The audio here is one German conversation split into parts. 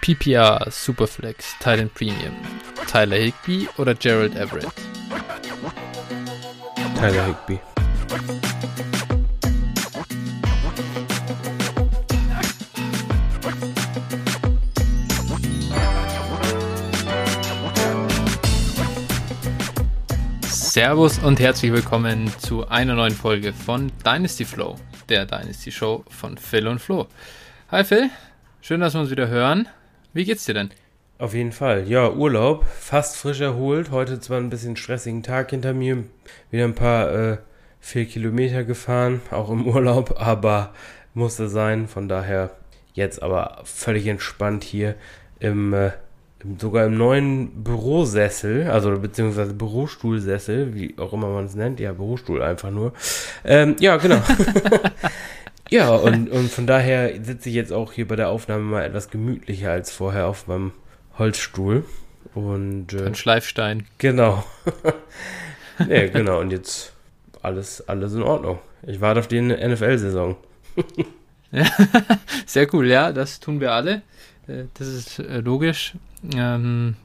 PPR, Superflex, Titan Premium, Tyler Higby oder Gerald Everett? Tyler Higby. Servus und herzlich willkommen zu einer neuen Folge von Dynasty Flow, der Dynasty Show von Phil und Flo. Hi Phil, schön, dass wir uns wieder hören. Wie geht's dir denn? Auf jeden Fall. Ja, Urlaub, fast frisch erholt. Heute zwar ein bisschen stressigen Tag hinter mir, wieder ein paar äh, vier Kilometer gefahren, auch im Urlaub, aber musste sein. Von daher jetzt aber völlig entspannt hier im äh, sogar im neuen Bürosessel, also beziehungsweise Bürostuhlsessel, wie auch immer man es nennt, ja, Bürostuhl einfach nur. Ähm, ja, genau. ja, und, und von daher sitze ich jetzt auch hier bei der Aufnahme mal etwas gemütlicher als vorher auf meinem Holzstuhl. Und äh, ein Schleifstein. Genau. ja, genau. Und jetzt alles, alles in Ordnung. Ich warte auf die NFL-Saison. ja, sehr cool, ja, das tun wir alle. Äh, das ist äh, logisch. Ähm,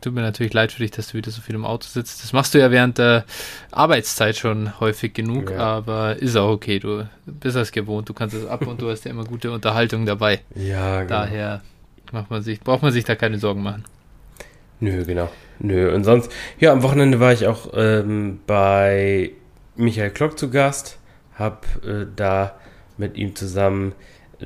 tut mir natürlich leid für dich, dass du wieder so viel im Auto sitzt. Das machst du ja während der Arbeitszeit schon häufig genug, ja. aber ist auch okay. Du bist das gewohnt, du kannst es ab und du hast ja immer gute Unterhaltung dabei. Ja, genau. Daher macht man sich, braucht man sich da keine Sorgen machen. Nö, genau. Nö. Und sonst, ja, am Wochenende war ich auch ähm, bei Michael Klock zu Gast, hab äh, da mit ihm zusammen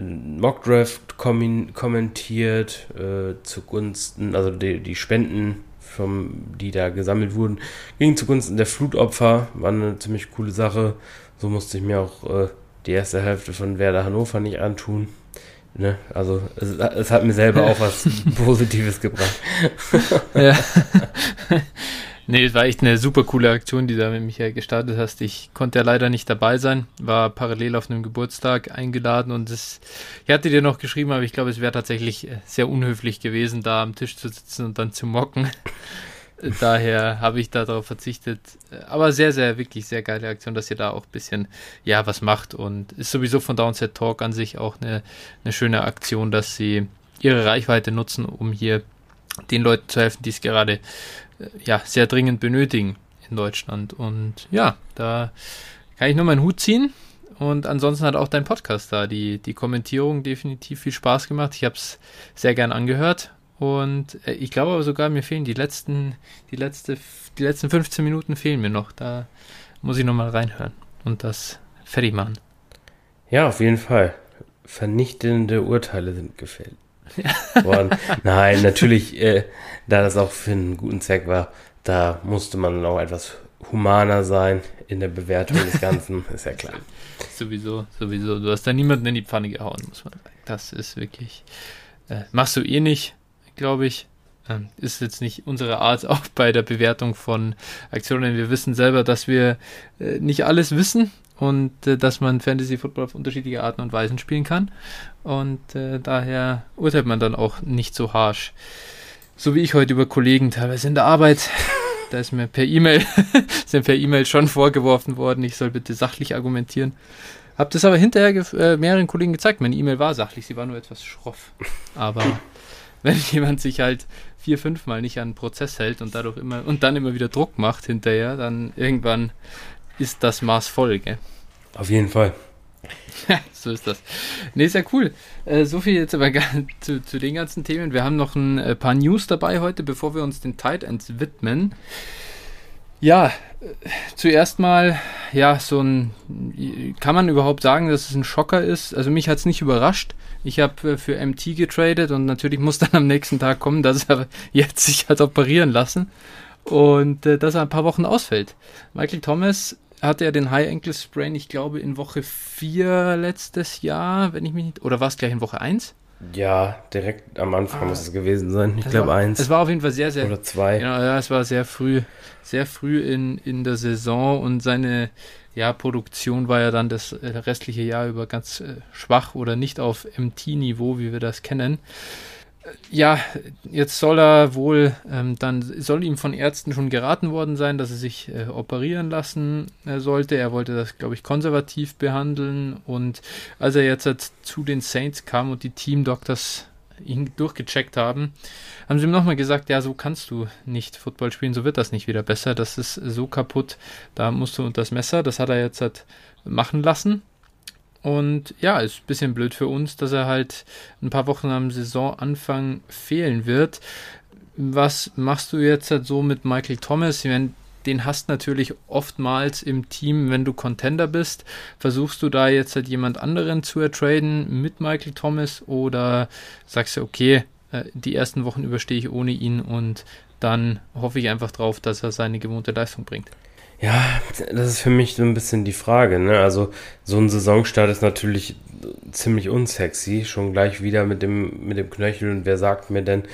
Mockdraft kommentiert äh, zugunsten, also die, die Spenden, vom, die da gesammelt wurden, gingen zugunsten der Flutopfer. War eine ziemlich coole Sache. So musste ich mir auch äh, die erste Hälfte von Werder Hannover nicht antun. Ne? Also es, es, hat mir selber auch was Positives gebracht. ja. Nee, es war echt eine super coole Aktion, die du da mit Michael gestartet hast. Ich konnte ja leider nicht dabei sein, war parallel auf einem Geburtstag eingeladen und es, ich hatte dir noch geschrieben, aber ich glaube, es wäre tatsächlich äh, sehr unhöflich gewesen, da am Tisch zu sitzen und dann zu mocken. Daher habe ich darauf verzichtet. Aber sehr, sehr, wirklich sehr geile Aktion, dass ihr da auch ein bisschen, ja, was macht und ist sowieso von Downset Talk an sich auch eine, eine schöne Aktion, dass sie ihre Reichweite nutzen, um hier den Leuten zu helfen, die es gerade ja, sehr dringend benötigen in Deutschland. Und ja, da kann ich nur meinen Hut ziehen. Und ansonsten hat auch dein Podcast da die, die Kommentierung definitiv viel Spaß gemacht. Ich habe es sehr gern angehört. Und äh, ich glaube aber sogar, mir fehlen die letzten, die letzte, die letzten 15 Minuten fehlen mir noch. Da muss ich nochmal reinhören und das fertig machen. Ja, auf jeden Fall. Vernichtende Urteile sind gefällt worden. Nein, natürlich, äh, da das auch für einen guten Zweck war, da musste man auch etwas humaner sein in der Bewertung des Ganzen, ist ja klar. Sowieso, sowieso. Du hast da niemanden in die Pfanne gehauen, muss man sagen. Das ist wirklich, äh, machst du eh nicht, glaube ich. Ähm, ist jetzt nicht unsere Art auch bei der Bewertung von Aktionen. Wir wissen selber, dass wir äh, nicht alles wissen und äh, dass man Fantasy Football auf unterschiedliche Arten und Weisen spielen kann. Und äh, daher urteilt man dann auch nicht so harsh. So wie ich heute über Kollegen teilweise in der Arbeit. Da ist mir per E-Mail, sind per E-Mail schon vorgeworfen worden, ich soll bitte sachlich argumentieren. Hab das aber hinterher äh, mehreren Kollegen gezeigt. Meine E-Mail war sachlich, sie war nur etwas schroff. Aber wenn jemand sich halt vier, fünf Mal nicht an einen Prozess hält und dadurch immer und dann immer wieder Druck macht hinterher, dann irgendwann ist das Maß voll, gell? Auf jeden Fall. so ist das. Ne, ist ja cool. Äh, so viel jetzt aber zu, zu, den ganzen Themen. Wir haben noch ein äh, paar News dabei heute, bevor wir uns den Tight Ends widmen. Ja, äh, zuerst mal, ja, so ein, kann man überhaupt sagen, dass es ein Schocker ist? Also mich hat es nicht überrascht. Ich habe für MT getradet und natürlich muss dann am nächsten Tag kommen, dass er jetzt sich hat operieren lassen und dass er ein paar Wochen ausfällt. Michael Thomas hatte er den High Ankle Sprain, ich glaube, in Woche 4 letztes Jahr, wenn ich mich nicht. Oder war es gleich in Woche 1? Ja, direkt am Anfang ah, muss es gewesen sein. Ich glaube eins. Es war auf jeden Fall sehr, sehr. Oder zwei. Genau, ja, es war sehr früh, sehr früh in, in der Saison und seine ja, Produktion war ja dann das äh, restliche Jahr über ganz äh, schwach oder nicht auf MT-Niveau, wie wir das kennen ja, jetzt soll er wohl, ähm, dann soll ihm von Ärzten schon geraten worden sein, dass er sich äh, operieren lassen äh, sollte. Er wollte das, glaube ich, konservativ behandeln. Und als er jetzt zu den Saints kam und die Team Doctors ihn durchgecheckt haben, haben sie ihm nochmal gesagt, ja, so kannst du nicht Football spielen, so wird das nicht wieder besser, das ist so kaputt, da musst du unter das Messer, das hat er jetzt halt machen lassen. Und ja, ist ein bisschen blöd für uns, dass er halt ein paar Wochen am Saisonanfang fehlen wird. Was machst du jetzt halt so mit Michael Thomas? Ich meine, den hast natürlich oftmals im Team, wenn du Contender bist. Versuchst du da jetzt halt jemand anderen zu ertraden mit Michael Thomas oder sagst du, okay, äh, die ersten Wochen überstehe ich ohne ihn und dann hoffe ich einfach drauf, dass er seine gewohnte Leistung bringt. Ja, das ist für mich so ein bisschen die Frage. Ne? Also so ein Saisonstart ist natürlich ziemlich unsexy, schon gleich wieder mit dem, mit dem Knöchel. Und wer sagt mir denn,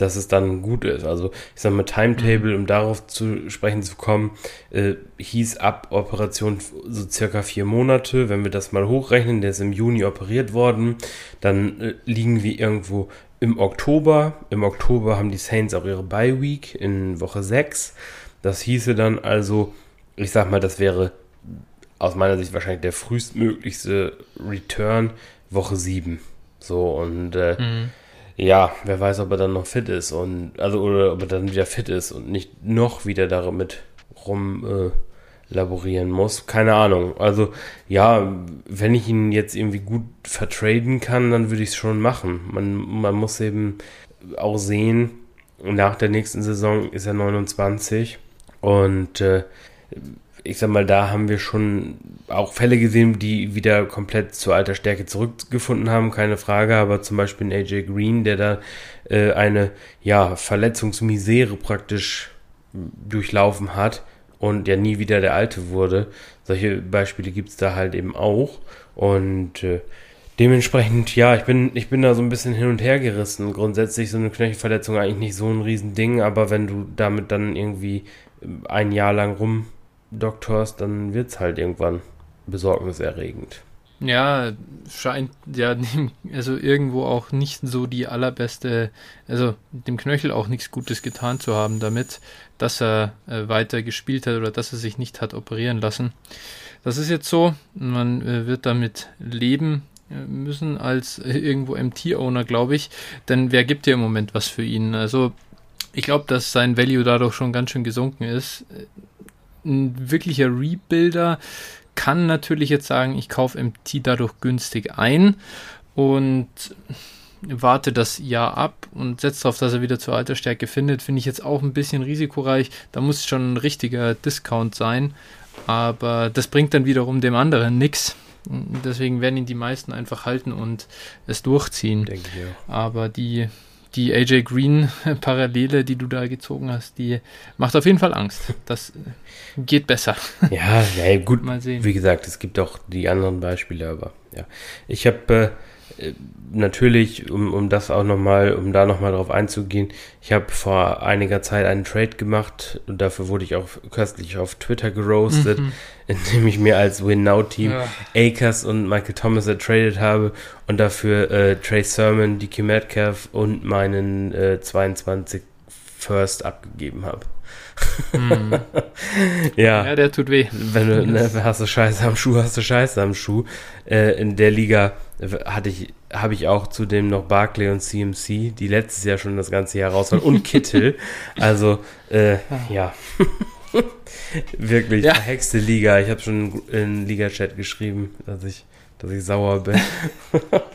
dass es dann gut ist. Also ich sage mal, Timetable, um darauf zu sprechen zu kommen, äh, hieß ab Operation so circa vier Monate. Wenn wir das mal hochrechnen, der ist im Juni operiert worden, dann äh, liegen wir irgendwo im Oktober. Im Oktober haben die Saints auch ihre Bye Week in Woche 6. Das hieße dann also, ich sag mal, das wäre aus meiner Sicht wahrscheinlich der frühestmöglichste Return Woche 7. So und äh, mhm ja, wer weiß, ob er dann noch fit ist und also oder ob er dann wieder fit ist und nicht noch wieder damit rum äh, laborieren muss. Keine Ahnung. Also ja, wenn ich ihn jetzt irgendwie gut vertraden kann, dann würde ich es schon machen. Man, man muss eben auch sehen, nach der nächsten Saison ist er 29 und äh, ich sag mal, da haben wir schon auch Fälle gesehen, die wieder komplett zur alter Stärke zurückgefunden haben, keine Frage, aber zum Beispiel ein AJ Green, der da äh, eine ja, Verletzungsmisere praktisch durchlaufen hat und ja nie wieder der Alte wurde. Solche Beispiele gibt es da halt eben auch. Und äh, dementsprechend, ja, ich bin, ich bin da so ein bisschen hin und her gerissen. Grundsätzlich so eine Knöchelverletzung eigentlich nicht so ein Riesending, aber wenn du damit dann irgendwie ein Jahr lang rum Doktors, dann wird es halt irgendwann besorgniserregend. Ja, scheint ja also irgendwo auch nicht so die allerbeste, also dem Knöchel auch nichts Gutes getan zu haben damit, dass er äh, weiter gespielt hat oder dass er sich nicht hat operieren lassen. Das ist jetzt so, man äh, wird damit leben äh, müssen als äh, irgendwo MT-Owner, glaube ich, denn wer gibt dir im Moment was für ihn? Also ich glaube, dass sein Value dadurch schon ganz schön gesunken ist ein wirklicher Rebuilder kann natürlich jetzt sagen, ich kaufe MT dadurch günstig ein und warte das Jahr ab und setze darauf, dass er wieder zur Altersstärke findet, finde ich jetzt auch ein bisschen risikoreich. Da muss schon ein richtiger Discount sein, aber das bringt dann wiederum dem anderen nichts. Deswegen werden ihn die meisten einfach halten und es durchziehen. Aber die die AJ Green Parallele, die du da gezogen hast, die macht auf jeden Fall Angst. Das äh, geht besser. Ja, ja gut. Mal sehen. Wie gesagt, es gibt auch die anderen Beispiele, aber ja. Ich habe äh, natürlich, um, um das auch nochmal, um da nochmal drauf einzugehen, ich habe vor einiger Zeit einen Trade gemacht und dafür wurde ich auch köstlich auf Twitter geroastet, mhm. indem ich mir als Win-Now-Team ja. Akers und Michael Thomas ertradet habe und dafür äh, Trey Sermon, Dicky Metcalf und meinen äh, 22 First abgegeben habe. Mhm. ja. ja, der tut weh. Wenn du ne, hast du Scheiße am Schuh, hast du Scheiße am Schuh. Äh, in der Liga hatte ich, habe ich auch zudem noch Barclay und CMC, die letztes Jahr schon das ganze Jahr raus waren, und Kittel. Also, äh, ja. Wirklich, ja. verhexte Liga. Ich habe schon in Liga-Chat geschrieben, dass ich, dass ich sauer bin.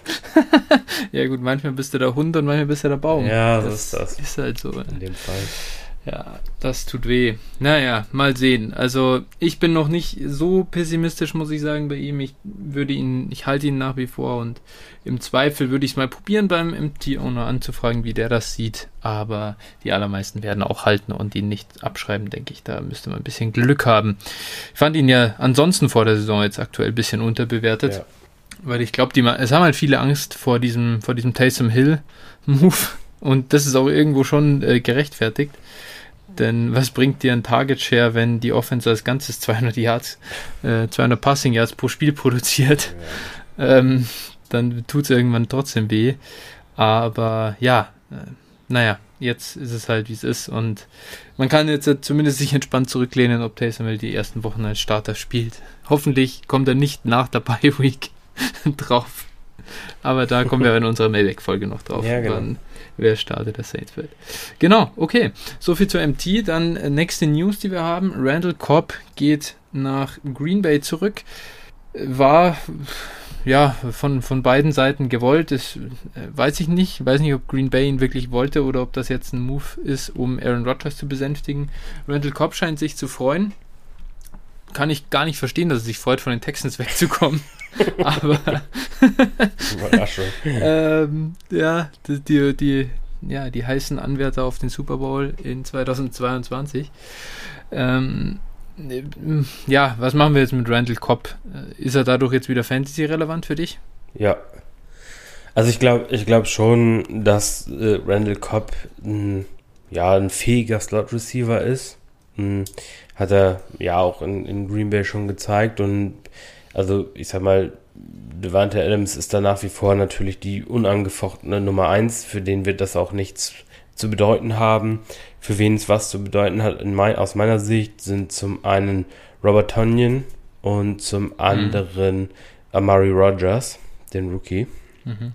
ja, gut, manchmal bist du der Hund und manchmal bist du der Baum. Ja, das, ist das. Ist halt so. In dem Fall. Ja, das tut weh. Naja, mal sehen. Also ich bin noch nicht so pessimistisch, muss ich sagen, bei ihm. Ich würde ihn, ich halte ihn nach wie vor und im Zweifel würde ich es mal probieren, beim MT-Owner anzufragen, wie der das sieht. Aber die allermeisten werden auch halten und ihn nicht abschreiben, denke ich. Da müsste man ein bisschen Glück haben. Ich fand ihn ja ansonsten vor der Saison jetzt aktuell ein bisschen unterbewertet. Ja. Weil ich glaube, es haben halt viele Angst vor diesem, vor diesem Taysom Hill Move. Und das ist auch irgendwo schon äh, gerechtfertigt. Denn was bringt dir ein Target Share, wenn die Offense als Ganzes 200 Yards, äh, 200 Passing Yards pro Spiel produziert? Ja. Ähm, dann tut es irgendwann trotzdem weh. Aber ja, äh, naja, jetzt ist es halt wie es ist und man kann jetzt zumindest sich entspannt zurücklehnen, ob Taysom Hill die ersten Wochen als Starter spielt. Hoffentlich kommt er nicht nach der Bye Week drauf. Aber da kommen wir in unserer Mailback-Folge noch drauf, Ja, genau. wann, wer startet der Saints wird. Genau, okay. Soviel zur MT. Dann äh, nächste News, die wir haben. Randall Cobb geht nach Green Bay zurück. War ja von, von beiden Seiten gewollt. Das äh, weiß ich nicht. Ich weiß nicht, ob Green Bay ihn wirklich wollte oder ob das jetzt ein Move ist, um Aaron Rodgers zu besänftigen. Randall Cobb scheint sich zu freuen. Kann ich gar nicht verstehen, dass er sich freut, von den Texans wegzukommen. Aber Überraschung. ähm, ja, die, die, die, ja, die heißen Anwärter auf den Super Bowl in 2022. Ähm, ja, was machen wir jetzt mit Randall Cobb? Äh, Ist er dadurch jetzt wieder Fantasy-relevant für dich? Ja. Also ich glaube ich glaub schon, dass äh, Randall Cobb ein, ja, ein fähiger Slot-Receiver ist. Hm, hat er ja auch in, in Green Bay schon gezeigt. Und also ich sag mal, Devante Adams ist da nach wie vor natürlich die unangefochtene Nummer 1, für den wird das auch nichts zu bedeuten haben. Für wen es was zu bedeuten hat, in mein, aus meiner Sicht, sind zum einen Robert Tonyan und zum anderen Amari Rogers, den Rookie. Mhm.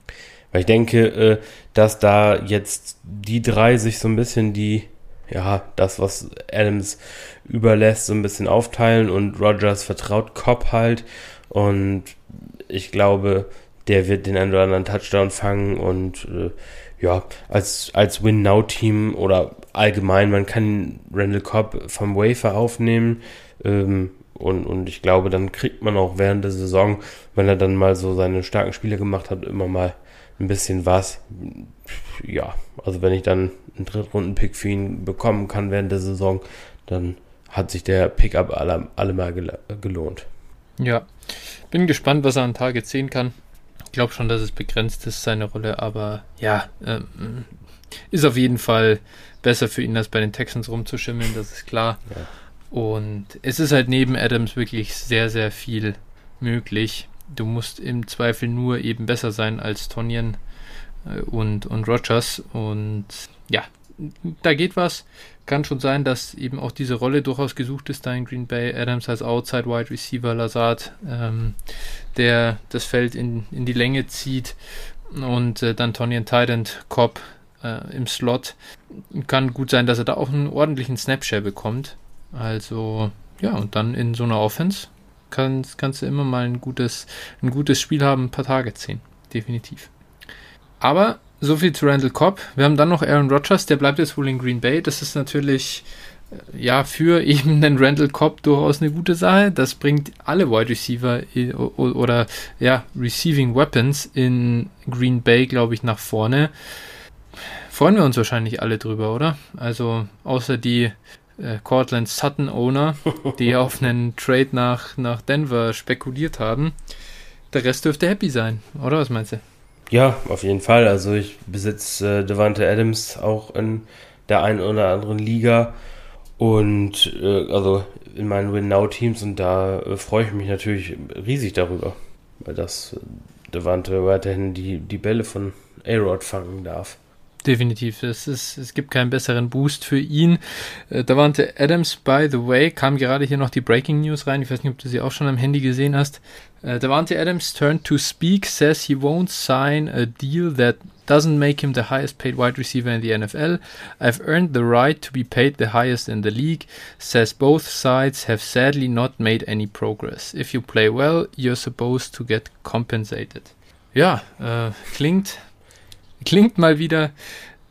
Weil ich denke, äh, dass da jetzt die drei sich so ein bisschen die, ja, das, was Adams überlässt, so ein bisschen aufteilen und Rogers vertraut Cobb halt. Und ich glaube, der wird den einen oder anderen Touchdown fangen und äh, ja, als, als Win-Now-Team oder allgemein, man kann Randall Cobb vom Wafer aufnehmen. Ähm, und, und ich glaube, dann kriegt man auch während der Saison, wenn er dann mal so seine starken Spiele gemacht hat, immer mal ein bisschen was. Ja, also wenn ich dann einen Drittrunden-Pick für ihn bekommen kann während der Saison, dann hat sich der Pickup alle, alle mal gel gelohnt. Ja, bin gespannt, was er an Tage sehen kann. Ich glaube schon, dass es begrenzt ist, seine Rolle, aber ja, ähm, ist auf jeden Fall besser für ihn, als bei den Texans rumzuschimmeln, das ist klar. Ja. Und es ist halt neben Adams wirklich sehr, sehr viel möglich. Du musst im Zweifel nur eben besser sein als Tonyan äh, und, und Rogers. Und ja, da geht was. Kann schon sein, dass eben auch diese Rolle durchaus gesucht ist da in Green Bay. Adams als Outside Wide Receiver, Lazard, ähm, der das Feld in, in die Länge zieht. Und äh, dann Tonyan Tident, Cobb äh, im Slot. Kann gut sein, dass er da auch einen ordentlichen Snapshare bekommt. Also, ja, und dann in so einer Offense kann, kannst du immer mal ein gutes, ein gutes Spiel haben, ein paar Tage ziehen. Definitiv. Aber so viel zu Randall Cobb. Wir haben dann noch Aaron Rodgers, der bleibt jetzt wohl in Green Bay. Das ist natürlich äh, ja für eben den Randall Cobb durchaus eine gute Sache. Das bringt alle Wide Receiver o- oder ja Receiving Weapons in Green Bay, glaube ich, nach vorne. Freuen wir uns wahrscheinlich alle drüber, oder? Also außer die äh, Cortland Sutton Owner, die auf einen Trade nach, nach Denver spekuliert haben. Der Rest dürfte happy sein, oder was meinst du? Ja, auf jeden Fall. Also ich besitze äh, Devante Adams auch in der einen oder anderen Liga und äh, also in meinen Win-Now-Teams und da äh, freue ich mich natürlich riesig darüber, weil das äh, Devante weiterhin die, die Bälle von A-Rod fangen darf. Definitiv. Es, ist, es gibt keinen besseren Boost für ihn. Äh, Davante Adams, by the way, kam gerade hier noch die Breaking News rein. Ich weiß nicht, ob du sie auch schon am Handy gesehen hast. Äh, Davante Adams turned to speak, says he won't sign a deal that doesn't make him the highest paid wide receiver in the NFL. I've earned the right to be paid the highest in the league, says both sides have sadly not made any progress. If you play well, you're supposed to get compensated. Ja, äh, klingt klingt mal wieder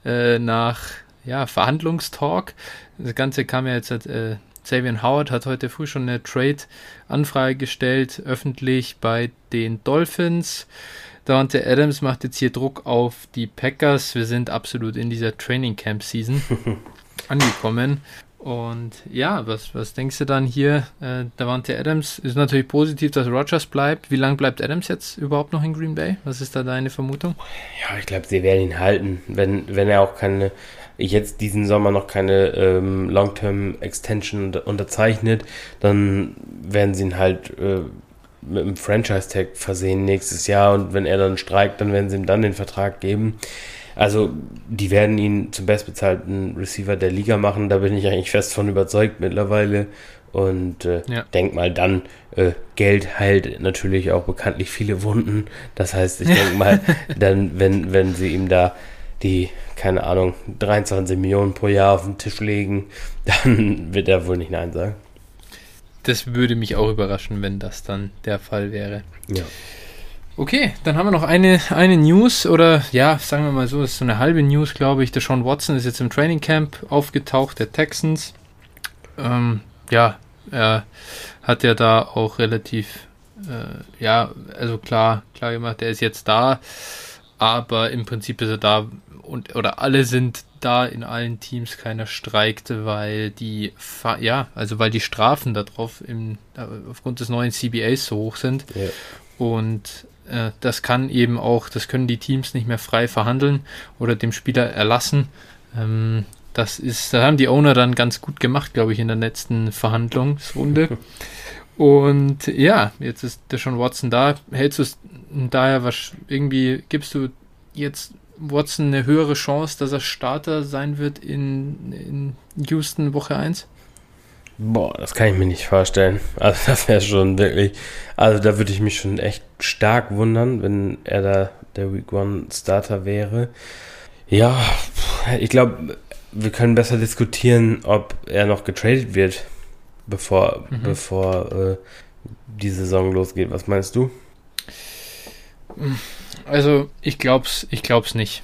äh, nach ja, Verhandlungstalk. Das Ganze kam ja jetzt, äh, Xavier Howard hat heute früh schon eine Trade-Anfrage gestellt, öffentlich bei den Dolphins. Davante Adams macht jetzt hier Druck auf die Packers. Wir sind absolut in dieser Training Camp Season angekommen. Und ja, was, was denkst du dann hier? Äh, Davante Adams ist natürlich positiv, dass Rogers bleibt. Wie lange bleibt Adams jetzt überhaupt noch in Green Bay? Was ist da deine Vermutung? Ja, ich glaube, sie werden ihn halten, wenn, wenn er auch keine, jetzt diesen Sommer noch keine ähm, Long-Term Extension unter, unterzeichnet, dann werden sie ihn halt äh, mit einem Franchise-Tag versehen nächstes Jahr und wenn er dann streikt, dann werden sie ihm dann den Vertrag geben. Also, die werden ihn zum bestbezahlten Receiver der Liga machen, da bin ich eigentlich fest von überzeugt mittlerweile. Und äh, ja. denk mal dann, äh, Geld heilt natürlich auch bekanntlich viele Wunden. Das heißt, ich denke mal, dann, wenn, wenn sie ihm da die, keine Ahnung, 23 Millionen pro Jahr auf den Tisch legen, dann wird er wohl nicht Nein sagen. Das würde mich auch überraschen, wenn das dann der Fall wäre. Ja. Okay, dann haben wir noch eine, eine News oder ja, sagen wir mal so, das ist so eine halbe News, glaube ich. Der Sean Watson ist jetzt im Training Camp aufgetaucht, der Texans. Ähm, ja, er hat ja da auch relativ, äh, ja, also klar, klar gemacht, er ist jetzt da, aber im Prinzip ist er da und oder alle sind da in allen Teams keiner streikte, weil die ja, also weil die Strafen darauf im, äh, aufgrund des neuen CBAs so hoch sind. Ja. Und äh, das kann eben auch, das können die Teams nicht mehr frei verhandeln oder dem Spieler erlassen. Ähm, das ist, da haben die Owner dann ganz gut gemacht, glaube ich, in der letzten Verhandlungsrunde. Und ja, jetzt ist der schon Watson da. Hältst du es daher was irgendwie, gibst du jetzt Watson eine höhere Chance, dass er Starter sein wird in, in Houston Woche 1? Boah, das kann ich mir nicht vorstellen. Also das wäre schon wirklich, also da würde ich mich schon echt stark wundern, wenn er da der Week One Starter wäre. Ja, ich glaube, wir können besser diskutieren, ob er noch getradet wird, bevor, mhm. bevor äh, die Saison losgeht. Was meinst du? Also ich glaub's, ich glaub's nicht.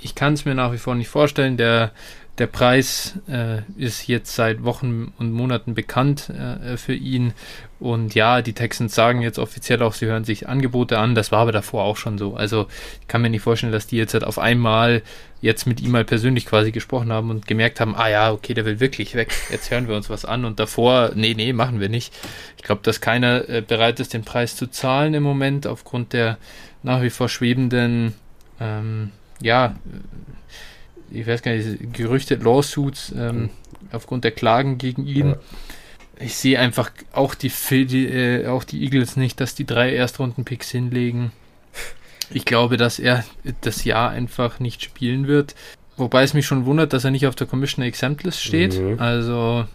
Ich kann es mir nach wie vor nicht vorstellen. Der der Preis äh, ist jetzt seit Wochen und Monaten bekannt äh, für ihn. Und ja, die Texans sagen jetzt offiziell auch, sie hören sich Angebote an. Das war aber davor auch schon so. Also ich kann mir nicht vorstellen, dass die jetzt halt auf einmal jetzt mit ihm mal persönlich quasi gesprochen haben und gemerkt haben, ah ja, okay, der will wirklich weg. Jetzt hören wir uns was an. Und davor, nee, nee, machen wir nicht. Ich glaube, dass keiner äh, bereit ist, den Preis zu zahlen im Moment aufgrund der nach wie vor schwebenden ähm, ja, ich weiß gar nicht, Gerüchte, Lawsuits ähm, mhm. aufgrund der Klagen gegen ihn. Ja. Ich sehe einfach auch die, die äh, auch die Eagles nicht, dass die drei Erstrunden-Picks hinlegen. Ich glaube, dass er das Jahr einfach nicht spielen wird. Wobei es mich schon wundert, dass er nicht auf der Commissioner Exempt List steht. Mhm. Also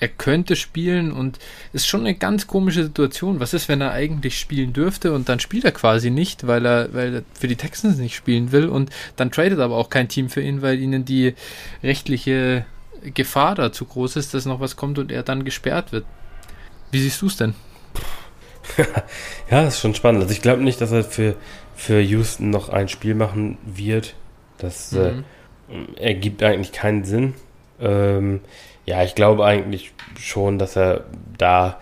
er könnte spielen und ist schon eine ganz komische Situation. Was ist, wenn er eigentlich spielen dürfte und dann spielt er quasi nicht, weil er, weil er für die Texans nicht spielen will und dann tradet aber auch kein Team für ihn, weil ihnen die rechtliche Gefahr da zu groß ist, dass noch was kommt und er dann gesperrt wird. Wie siehst du es denn? ja, ist schon spannend. Also ich glaube nicht, dass er für, für Houston noch ein Spiel machen wird. Das äh, mhm. äh, ergibt eigentlich keinen Sinn. Ähm, ja, ich glaube eigentlich schon, dass er da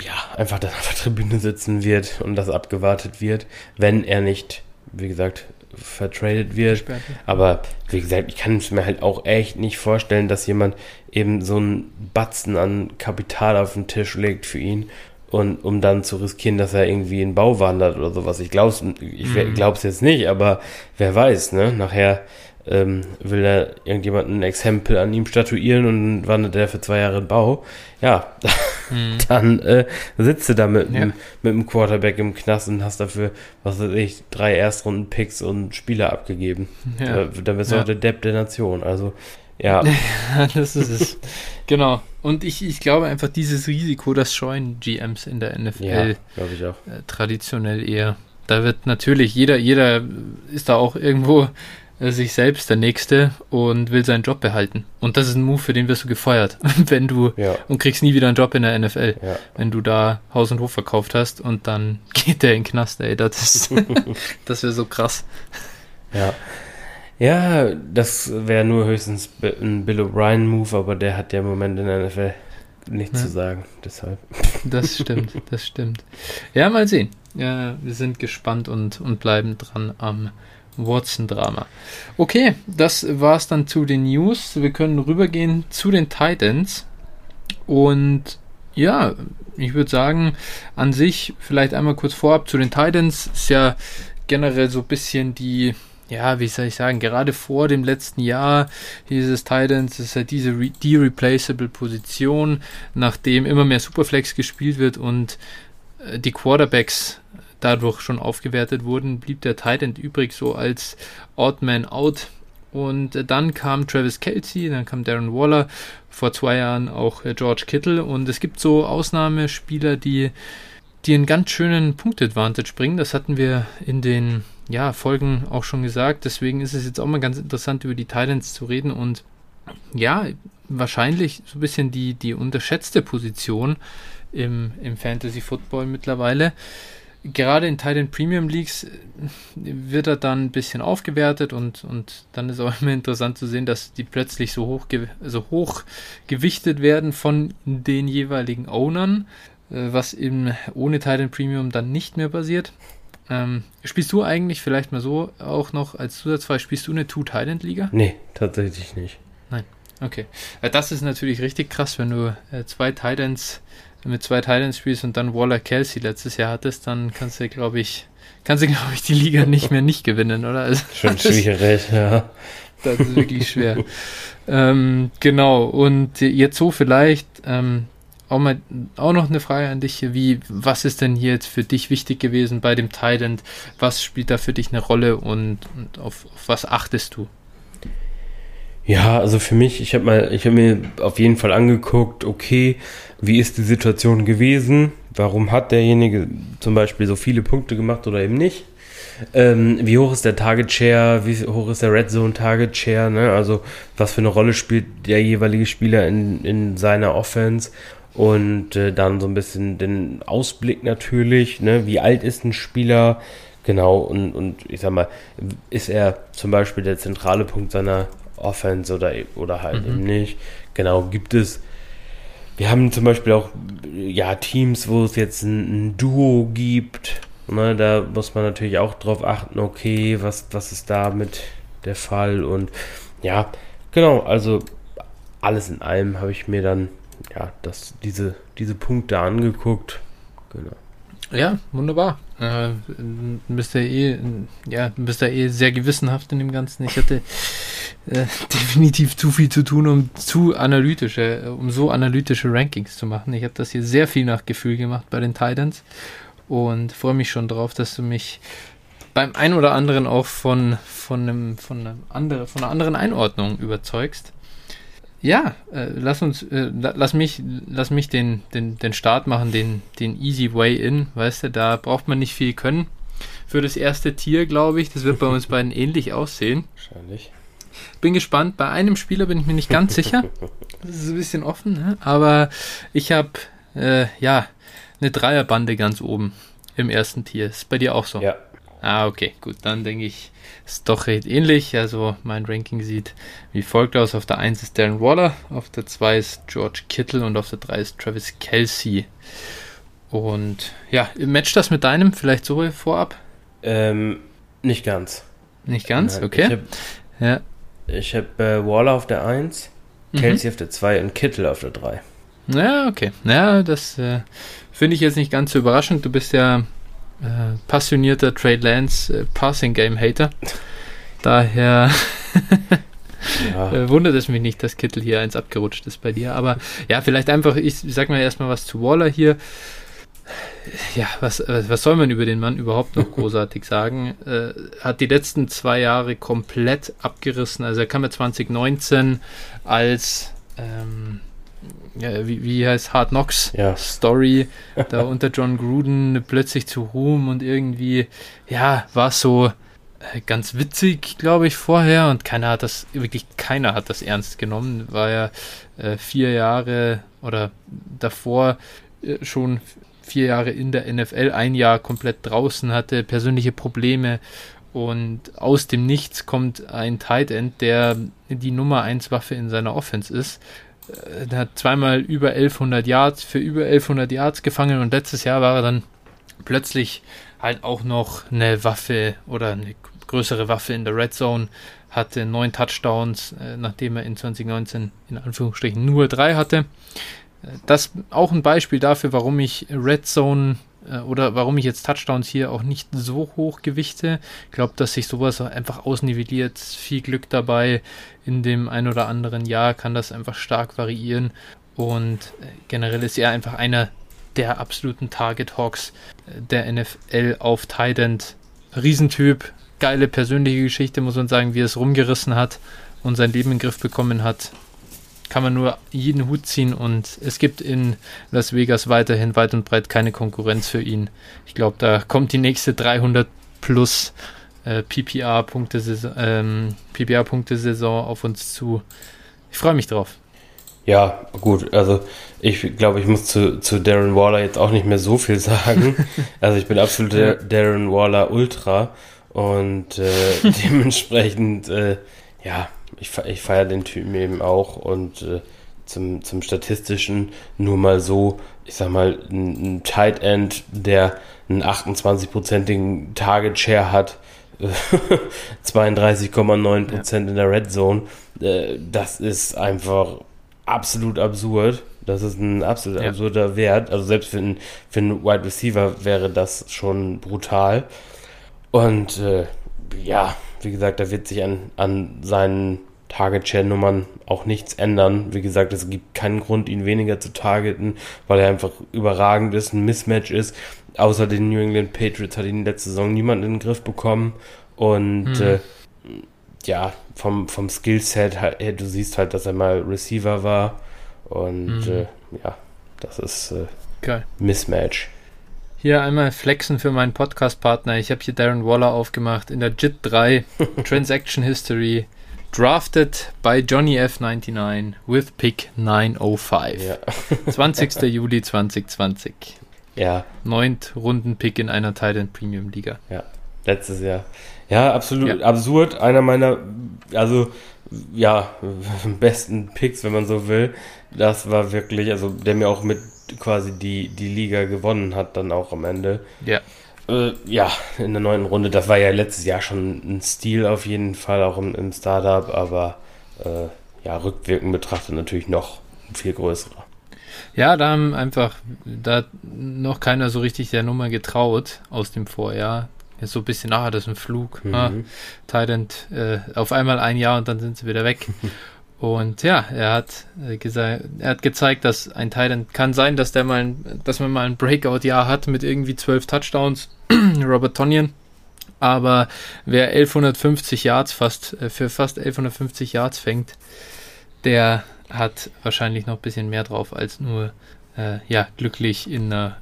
ja, einfach dann auf der Tribüne sitzen wird und das abgewartet wird, wenn er nicht, wie gesagt, vertradet wird. Aber wie gesagt, ich kann es mir halt auch echt nicht vorstellen, dass jemand eben so einen Batzen an Kapital auf den Tisch legt für ihn und um dann zu riskieren, dass er irgendwie in den Bau wandert oder sowas. Ich glaube es ich mhm. glaub's jetzt nicht, aber wer weiß, ne? Nachher ähm, will da irgendjemand ein Exempel an ihm statuieren und wandert der für zwei Jahre in Bau. Ja, mhm. dann äh, sitzt du da mit, ja. mit dem Quarterback im Knast und hast dafür, was weiß ich, drei Erstrunden-Picks und Spieler abgegeben. Ja. Äh, dann bist du ja. auch der Depp der Nation. Also, ja. das ist es. genau. Und ich, ich glaube einfach, dieses Risiko, das scheuen GMs in der NFL ja, ich auch. Äh, traditionell eher. Da wird natürlich jeder, jeder ist da auch irgendwo sich selbst der Nächste und will seinen Job behalten. Und das ist ein Move, für den wirst du gefeuert, wenn du ja. und kriegst nie wieder einen Job in der NFL, ja. wenn du da Haus und Hof verkauft hast und dann geht der in den Knast, ey. Das, das wäre so krass. Ja. Ja, das wäre nur höchstens ein Bill O'Brien-Move, aber der hat ja im Moment in der NFL nichts ja. zu sagen, deshalb. Das stimmt, das stimmt. Ja, mal sehen. Ja, wir sind gespannt und, und bleiben dran am Watson-Drama. Okay, das war es dann zu den News. Wir können rübergehen zu den Titans. Und ja, ich würde sagen, an sich vielleicht einmal kurz vorab zu den Titans. Ist ja generell so ein bisschen die, ja, wie soll ich sagen, gerade vor dem letzten Jahr dieses Titans ist ja diese die replaceable Position, nachdem immer mehr Superflex gespielt wird und äh, die Quarterbacks dadurch schon aufgewertet wurden, blieb der Titan übrig so als Odd Man Out Und äh, dann kam Travis Kelsey, dann kam Darren Waller, vor zwei Jahren auch äh, George Kittle. Und es gibt so Ausnahmespieler, die, die einen ganz schönen Punktadvantage bringen. Das hatten wir in den ja, Folgen auch schon gesagt. Deswegen ist es jetzt auch mal ganz interessant, über die Titans zu reden. Und ja, wahrscheinlich so ein bisschen die, die unterschätzte Position im, im Fantasy Football mittlerweile gerade in Titan Premium Leagues äh, wird er dann ein bisschen aufgewertet und, und dann ist auch immer interessant zu sehen, dass die plötzlich so hoch, so hoch gewichtet werden von den jeweiligen Ownern, äh, was eben ohne Titan Premium dann nicht mehr passiert. Ähm, spielst du eigentlich vielleicht mal so auch noch als Zusatzfrage, spielst du eine Two-Titan-Liga? Nee, tatsächlich nicht. Nein, okay. Äh, das ist natürlich richtig krass, wenn du zwei Titans mit zwei Titans spielst und dann Waller Kelsey letztes Jahr hattest, dann kannst du, glaube ich, kannst du, glaube ich, die Liga nicht mehr nicht gewinnen, oder? Also, Schon schwierig, ja. Das ist wirklich schwer. ähm, genau, und jetzt so vielleicht ähm, auch mal auch noch eine Frage an dich, wie, was ist denn hier jetzt für dich wichtig gewesen bei dem Titan? Was spielt da für dich eine Rolle und, und auf, auf was achtest du? Ja, also für mich, ich habe mal, ich habe mir auf jeden Fall angeguckt, okay, wie ist die Situation gewesen? Warum hat derjenige zum Beispiel so viele Punkte gemacht oder eben nicht? Ähm, wie hoch ist der Target Share? Wie hoch ist der Red Zone Target Share? Ne? Also was für eine Rolle spielt der jeweilige Spieler in, in seiner Offense? Und äh, dann so ein bisschen den Ausblick natürlich. Ne? Wie alt ist ein Spieler? Genau, und, und ich sag mal, ist er zum Beispiel der zentrale Punkt seiner Offense oder, oder halt mhm. eben nicht. Genau, gibt es. Wir haben zum Beispiel auch ja, Teams, wo es jetzt ein, ein Duo gibt. Ne, da muss man natürlich auch drauf achten, okay, was, was ist da mit der Fall? Und ja, genau, also alles in allem habe ich mir dann ja, das, diese, diese Punkte angeguckt. Genau. Ja, wunderbar. Äh, bist ja eh, ja, bist ja eh sehr gewissenhaft in dem Ganzen. Ich hatte äh, definitiv zu viel zu tun, um zu analytische, um so analytische Rankings zu machen. Ich habe das hier sehr viel nach Gefühl gemacht bei den Titans und freue mich schon drauf, dass du mich beim ein oder anderen auch von, von, einem, von, einem andere, von einer anderen Einordnung überzeugst. Ja, äh, lass uns, äh, lass mich, lass mich den, den, den Start machen, den, den Easy Way In, weißt du, da braucht man nicht viel können. Für das erste Tier, glaube ich, das wird bei uns beiden ähnlich aussehen. Wahrscheinlich. Bin gespannt. Bei einem Spieler bin ich mir nicht ganz sicher. Das ist ein bisschen offen, ne? aber ich habe äh, ja eine Dreierbande ganz oben im ersten Tier. Ist bei dir auch so? Ja. Ah, okay, gut. Dann denke ich, ist doch recht ähnlich. Also mein Ranking sieht wie folgt aus. Auf der 1 ist Darren Waller, auf der 2 ist George Kittle und auf der 3 ist Travis Kelsey. Und ja, matcht das mit deinem vielleicht so vorab? Ähm, nicht ganz. Nicht ganz, okay. Ja. Ich habe äh, Waller auf der 1, mhm. Kelsey auf der 2 und Kittle auf der 3. Ja, okay. Ja, das äh, finde ich jetzt nicht ganz so überraschend. Du bist ja äh, passionierter Trade Lance äh, Passing Game Hater. Daher ja. äh, wundert es mich nicht, dass Kittel hier eins abgerutscht ist bei dir. Aber ja, vielleicht einfach, ich sag mal erstmal was zu Waller hier. Ja, was, was soll man über den Mann überhaupt noch großartig sagen? Äh, hat die letzten zwei Jahre komplett abgerissen. Also er kam ja 2019 als ähm, ja, wie, wie heißt Hard Knocks ja. Story, da unter John Gruden plötzlich zu Ruhm und irgendwie, ja, war so äh, ganz witzig, glaube ich, vorher und keiner hat das, wirklich keiner hat das ernst genommen, war ja äh, vier Jahre oder davor äh, schon vier Jahre in der NFL, ein Jahr komplett draußen, hatte persönliche Probleme und aus dem Nichts kommt ein Tight End, der die Nummer 1 Waffe in seiner Offense ist äh, der hat zweimal über 1100 Yards, für über 1100 Yards gefangen und letztes Jahr war er dann plötzlich halt auch noch eine Waffe oder eine größere Waffe in der Red Zone, hatte neun Touchdowns, äh, nachdem er in 2019 in Anführungsstrichen nur drei hatte. Das auch ein Beispiel dafür, warum ich Red Zone äh, oder warum ich jetzt Touchdowns hier auch nicht so hoch gewichte. Ich glaube, dass sich sowas einfach ausnivelliert. Viel Glück dabei. In dem ein oder anderen Jahr kann das einfach stark variieren. Und äh, generell ist er einfach einer der absoluten Target Hawks äh, der NFL auf Tight Riesentyp, geile persönliche Geschichte, muss man sagen, wie er es rumgerissen hat und sein Leben in den Griff bekommen hat. Kann man nur jeden Hut ziehen und es gibt in Las Vegas weiterhin weit und breit keine Konkurrenz für ihn. Ich glaube, da kommt die nächste 300 plus äh, PPR-Punkte-Saison ähm, PPR auf uns zu. Ich freue mich drauf. Ja, gut, also ich glaube, ich muss zu, zu Darren Waller jetzt auch nicht mehr so viel sagen. also ich bin absolut der Darren Waller Ultra und äh, dementsprechend, äh, ja, ich, ich feiere den Typen eben auch und äh, zum, zum Statistischen nur mal so, ich sag mal, ein, ein Tight End, der einen 28-prozentigen Target Share hat, 32,9% ja. in der Red Zone, äh, das ist einfach absolut absurd. Das ist ein absolut ja. absurder Wert. Also selbst für einen, für einen Wide Receiver wäre das schon brutal. Und äh, ja, wie gesagt, da wird sich an, an seinen Target-Share-Nummern auch nichts ändern. Wie gesagt, es gibt keinen Grund, ihn weniger zu targeten, weil er einfach überragend ist, ein Mismatch ist. Außer den New England Patriots hat ihn letzte Saison niemand in den Griff bekommen. Und mhm. äh, ja, vom, vom Skillset her, du siehst halt, dass er mal Receiver war. Und mhm. äh, ja, das ist äh. Mismatch. Hier einmal flexen für meinen Podcast-Partner. Ich habe hier Darren Waller aufgemacht in der JIT 3 Transaction History. Drafted by Johnny F99 with Pick 905. Ja. 20. Juli 2020. Ja. Neunt Runden-Pick in einer Titan Premium Liga. Ja, letztes Jahr. Ja, absolut ja. absurd. Einer meiner, also ja, besten Picks, wenn man so will. Das war wirklich, also der mir auch mit quasi die, die Liga gewonnen hat, dann auch am Ende. Ja. Äh, ja, in der neunten Runde. Das war ja letztes Jahr schon ein Stil auf jeden Fall, auch im, im Startup, aber äh, ja, rückwirkend betrachtet natürlich noch viel größerer. Ja, da haben einfach da noch keiner so richtig der Nummer getraut aus dem Vorjahr. Jetzt so ein bisschen, ah, das ist ein Flug. Mhm. Ah, Thailand, äh, auf einmal ein Jahr und dann sind sie wieder weg. und ja, er hat äh, gesagt, er hat gezeigt, dass ein Thailand kann sein, dass der mal, ein, dass man mal ein Breakout-Jahr hat mit irgendwie zwölf Touchdowns. Robert Tonyan. Aber wer 1150 Yards fast, äh, für fast 1150 Yards fängt, der hat wahrscheinlich noch ein bisschen mehr drauf als nur äh, ja, glücklich in einer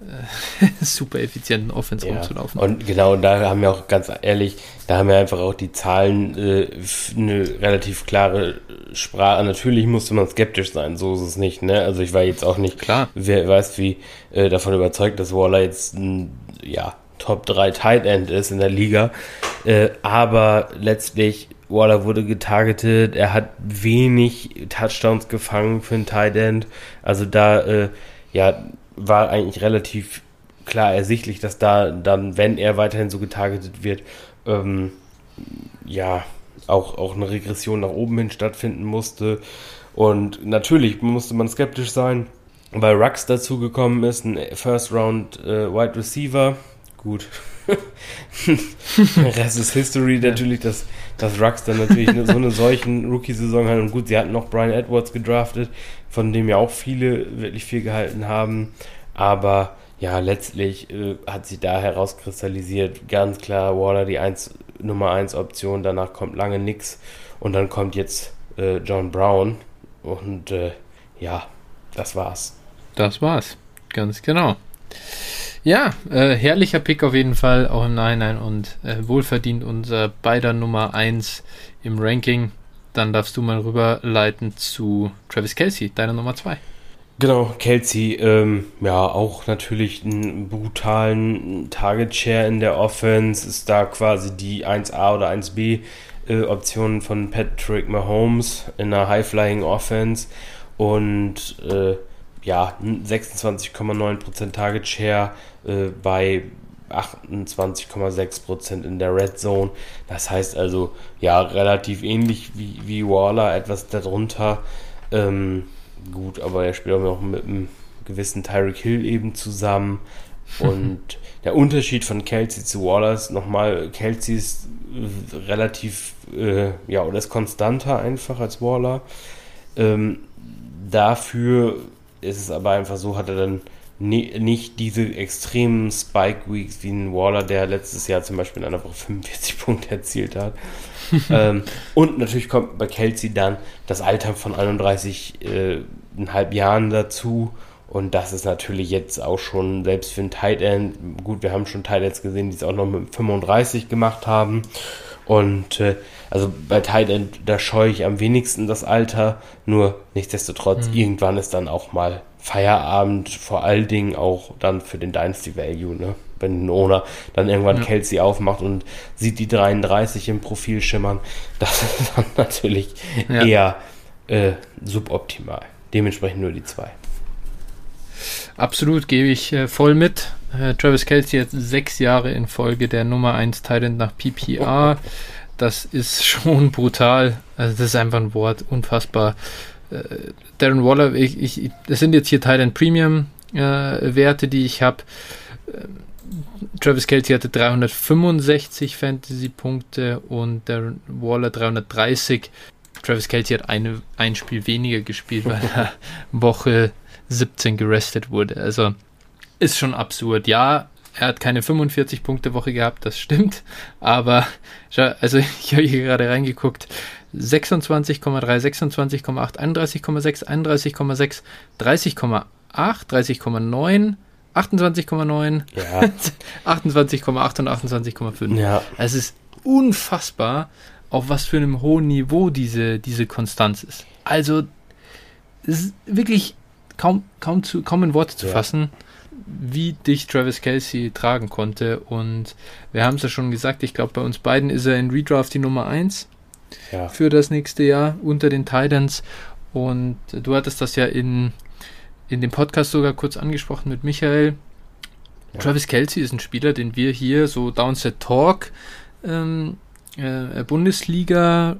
äh, super effizienten Offense ja. rumzulaufen. Und genau, da haben wir auch ganz ehrlich, da haben wir einfach auch die Zahlen äh, eine relativ klare Sprache. Natürlich musste man skeptisch sein, so ist es nicht. Ne? Also ich war jetzt auch nicht, klar, wer weiß wie äh, davon überzeugt, dass Waller jetzt ein ja, Top 3 Tight End ist in der Liga. Äh, aber letztlich Waller wurde getargetet, er hat wenig Touchdowns gefangen für einen Tight End. Also da äh, ja, war eigentlich relativ klar ersichtlich, dass da dann, wenn er weiterhin so getargetet wird, ähm, ja, auch, auch eine Regression nach oben hin stattfinden musste. Und natürlich musste man skeptisch sein, weil Rux dazugekommen ist, ein First Round äh, Wide Receiver. Gut. Rest ist History natürlich, dass, dass Rux dann natürlich so eine solchen Rookie-Saison hat. Und gut, sie hatten noch Brian Edwards gedraftet, von dem ja auch viele wirklich viel gehalten haben. Aber ja, letztlich äh, hat sich da herauskristallisiert, ganz klar, Waller die 1, Nummer 1 Option, danach kommt lange nichts und dann kommt jetzt äh, John Brown und äh, ja, das war's. Das war's, ganz genau. Ja, äh, herrlicher Pick auf jeden Fall, auch im Nachhinein und äh, wohlverdient unser beider Nummer 1 im Ranking. Dann darfst du mal rüberleiten zu Travis Kelsey, deiner Nummer 2. Genau, Kelsey, ähm, ja, auch natürlich einen brutalen Target Share in der Offense, ist da quasi die 1A oder 1B äh, Option von Patrick Mahomes in einer High-Flying Offense und äh, ja, 26,9% Target Share äh, bei 28,6% in der Red Zone. Das heißt also, ja, relativ ähnlich wie, wie Waller, etwas darunter. Ähm, gut, aber er spielt auch mit einem gewissen Tyreek Hill eben zusammen. Und der Unterschied von Kelsey zu Waller ist nochmal, Kelsey ist relativ, äh, ja, oder ist konstanter einfach als Waller. Ähm, dafür ist es aber einfach so, hat er dann nicht diese extremen Spike-Weeks wie ein Waller, der letztes Jahr zum Beispiel in einer Woche 45 Punkte erzielt hat. ähm, und natürlich kommt bei Kelsey dann das Alter von 31,5 äh, Jahren dazu. Und das ist natürlich jetzt auch schon, selbst für ein Tight End, gut, wir haben schon Tight Ends gesehen, die es auch noch mit 35 gemacht haben. Und äh, also bei Tight End, da scheue ich am wenigsten das Alter. Nur nichtsdestotrotz, mhm. irgendwann ist dann auch mal Feierabend, vor allen Dingen auch dann für den Dynasty Value, ne? Wenn ein Owner dann irgendwann ja. Kelsey aufmacht und sieht die 33 im Profil schimmern, das ist dann natürlich ja. eher äh, suboptimal. Dementsprechend nur die zwei. Absolut, gebe ich äh, voll mit. Äh, Travis Kelsey hat sechs Jahre in Folge der Nummer 1 Titan nach PPR. Das ist schon brutal. Also das ist einfach ein Wort, unfassbar. Äh, Darren Waller, ich, ich, das sind jetzt hier Titan Premium äh, Werte, die ich habe. Ähm, Travis Kelsey hatte 365 Fantasy-Punkte und Darren Waller 330. Travis Kelsey hat eine, ein Spiel weniger gespielt, weil er Woche 17 gerestet wurde. Also ist schon absurd. Ja, er hat keine 45 Punkte Woche gehabt, das stimmt. Aber also ich habe hier gerade reingeguckt. 26,3, 26,8, 31,6, 31,6, 30,8, 30,9, 28,9, ja. 28,8 und 28,5. Ja. Es ist unfassbar, auf was für einem hohen Niveau diese, diese Konstanz ist. Also, es ist wirklich kaum, kaum, zu, kaum in Worte zu ja. fassen, wie dich Travis Kelsey tragen konnte. Und wir haben es ja schon gesagt, ich glaube, bei uns beiden ist er in Redraft die Nummer 1 ja. für das nächste Jahr unter den Titans. Und du hattest das ja in, in dem Podcast sogar kurz angesprochen mit Michael. Ja. Travis Kelsey ist ein Spieler, den wir hier so Downset Talk ähm, äh, Bundesliga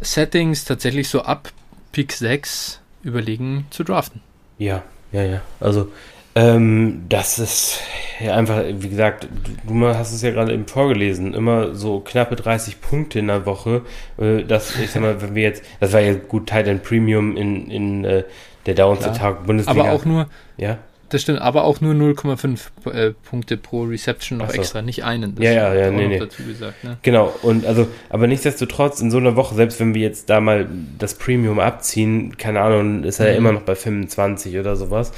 Settings tatsächlich so ab Pick 6 überlegen zu draften. Ja, ja, ja. Also, ähm, das ist ja einfach, wie gesagt, du, du hast es ja gerade eben vorgelesen, immer so knappe 30 Punkte in der Woche. Äh, das, ich sag mal, wenn wir jetzt, das war ja gut Titan Premium in, in äh, der Downset Tag Bundesliga. Aber auch nur, ja. Das stimmt, aber auch nur 0,5 äh, Punkte pro Reception noch so. extra, nicht einen. Das ja, ja, ja, nee, nee. Dazu gesagt, ne? Genau, und also, aber nichtsdestotrotz, in so einer Woche, selbst wenn wir jetzt da mal das Premium abziehen, keine Ahnung, ist er mhm. ja immer noch bei 25 oder sowas,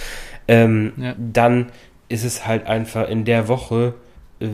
ähm, ja. dann ist es halt einfach in der Woche, äh,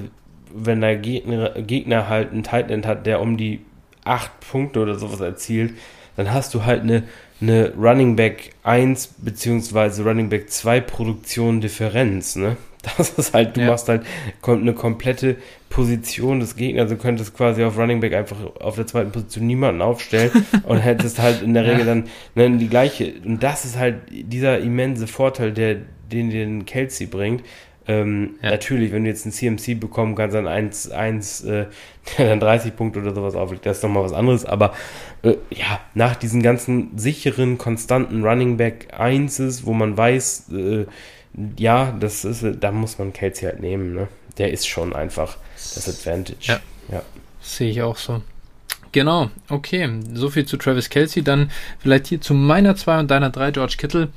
wenn der Gegner, Gegner halt einen Tight End hat, der um die 8 Punkte oder sowas erzielt, dann hast du halt eine eine Running Back 1 bzw. Running Back 2 Produktion Differenz, ne? Das ist halt, du ja. machst halt eine komplette Position des Gegners. Du könntest quasi auf Running Back einfach auf der zweiten Position niemanden aufstellen und hättest halt in der Regel ja. dann ne, die gleiche. Und das ist halt dieser immense Vorteil, der, den den Kelsey bringt. Ähm, ja. Natürlich, wenn du jetzt ein CMC bekommen kannst, dann 1, 1 äh, der dann 30 Punkte oder sowas auflegt, das ist nochmal was anderes. Aber äh, ja, nach diesen ganzen sicheren, konstanten Running Back 1s, wo man weiß, äh, ja, das ist, da muss man Kelsey halt nehmen. Ne? Der ist schon einfach das Advantage. Ja. ja. Sehe ich auch so. Genau, okay. So viel zu Travis Kelsey. Dann vielleicht hier zu meiner 2 und deiner 3, George Kittle.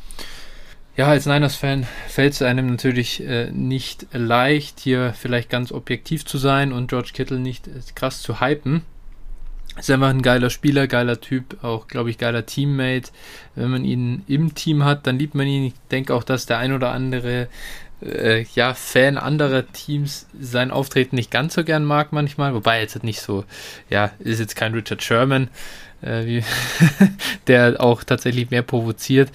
Ja, als Niners-Fan fällt es einem natürlich äh, nicht leicht, hier vielleicht ganz objektiv zu sein und George Kittle nicht äh, krass zu hypen. Ist einfach ein geiler Spieler, geiler Typ, auch, glaube ich, geiler Teammate. Wenn man ihn im Team hat, dann liebt man ihn. Ich denke auch, dass der ein oder andere äh, ja, Fan anderer Teams sein Auftreten nicht ganz so gern mag manchmal, wobei jetzt nicht so, ja, ist jetzt kein Richard Sherman, äh, wie, der auch tatsächlich mehr provoziert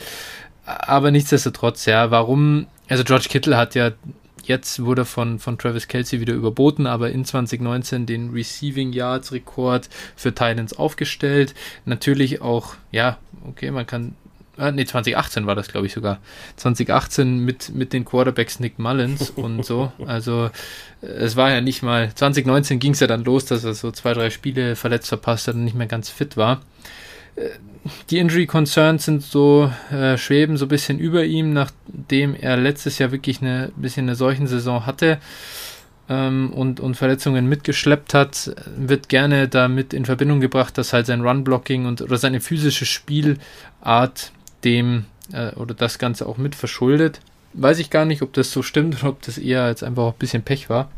aber nichtsdestotrotz, ja, warum, also George Kittle hat ja jetzt wurde von, von Travis Kelsey wieder überboten, aber in 2019 den Receiving Yards Rekord für Titans aufgestellt. Natürlich auch, ja, okay, man kann, äh, nee, 2018 war das, glaube ich, sogar. 2018 mit, mit den Quarterbacks Nick Mullins und so. Also, äh, es war ja nicht mal, 2019 ging es ja dann los, dass er so zwei, drei Spiele verletzt verpasst hat und nicht mehr ganz fit war. Die Injury Concerns sind so, äh, schweben so ein bisschen über ihm, nachdem er letztes Jahr wirklich eine bisschen eine solchen Saison hatte ähm, und, und Verletzungen mitgeschleppt hat, wird gerne damit in Verbindung gebracht, dass halt sein Run-Blocking und oder seine physische Spielart dem äh, oder das Ganze auch mit verschuldet. weiß ich gar nicht, ob das so stimmt oder ob das eher jetzt einfach auch ein bisschen Pech war.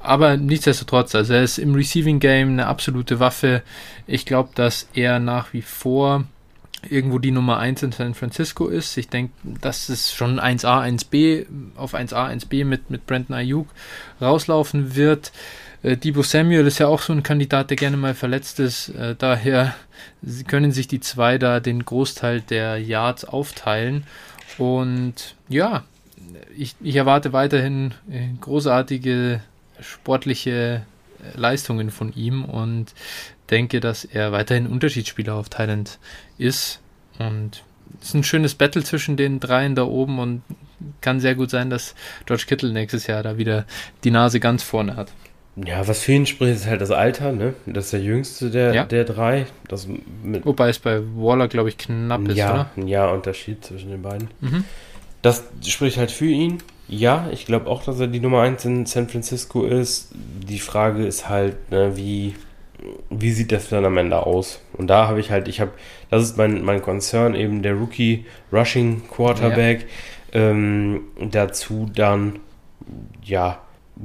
Aber nichtsdestotrotz, also er ist im Receiving Game eine absolute Waffe. Ich glaube, dass er nach wie vor irgendwo die Nummer 1 in San Francisco ist. Ich denke, dass es schon 1A, 1B auf 1A, 1B mit, mit Brandon Ayuk rauslaufen wird. Äh, Debo Samuel ist ja auch so ein Kandidat, der gerne mal verletzt ist. Äh, daher können sich die zwei da den Großteil der Yards aufteilen. Und ja, ich, ich erwarte weiterhin äh, großartige sportliche äh, Leistungen von ihm und denke, dass er weiterhin Unterschiedsspieler auf Thailand ist. Und es ist ein schönes Battle zwischen den dreien da oben und kann sehr gut sein, dass George Kittle nächstes Jahr da wieder die Nase ganz vorne hat. Ja, was für ihn spricht, ist halt das Alter, ne? Das ist der jüngste der, ja. der drei. Das Wobei es bei Waller, glaube ich, knapp ist, ja, oder? Ein Jahr Unterschied zwischen den beiden. Mhm. Das spricht halt für ihn. Ja, ich glaube auch, dass er die Nummer 1 in San Francisco ist. Die Frage ist halt, ne, wie, wie sieht das dann am Ende aus? Und da habe ich halt, ich habe, das ist mein, mein Concern, eben der Rookie Rushing Quarterback. Ja. Ähm, dazu dann, ja,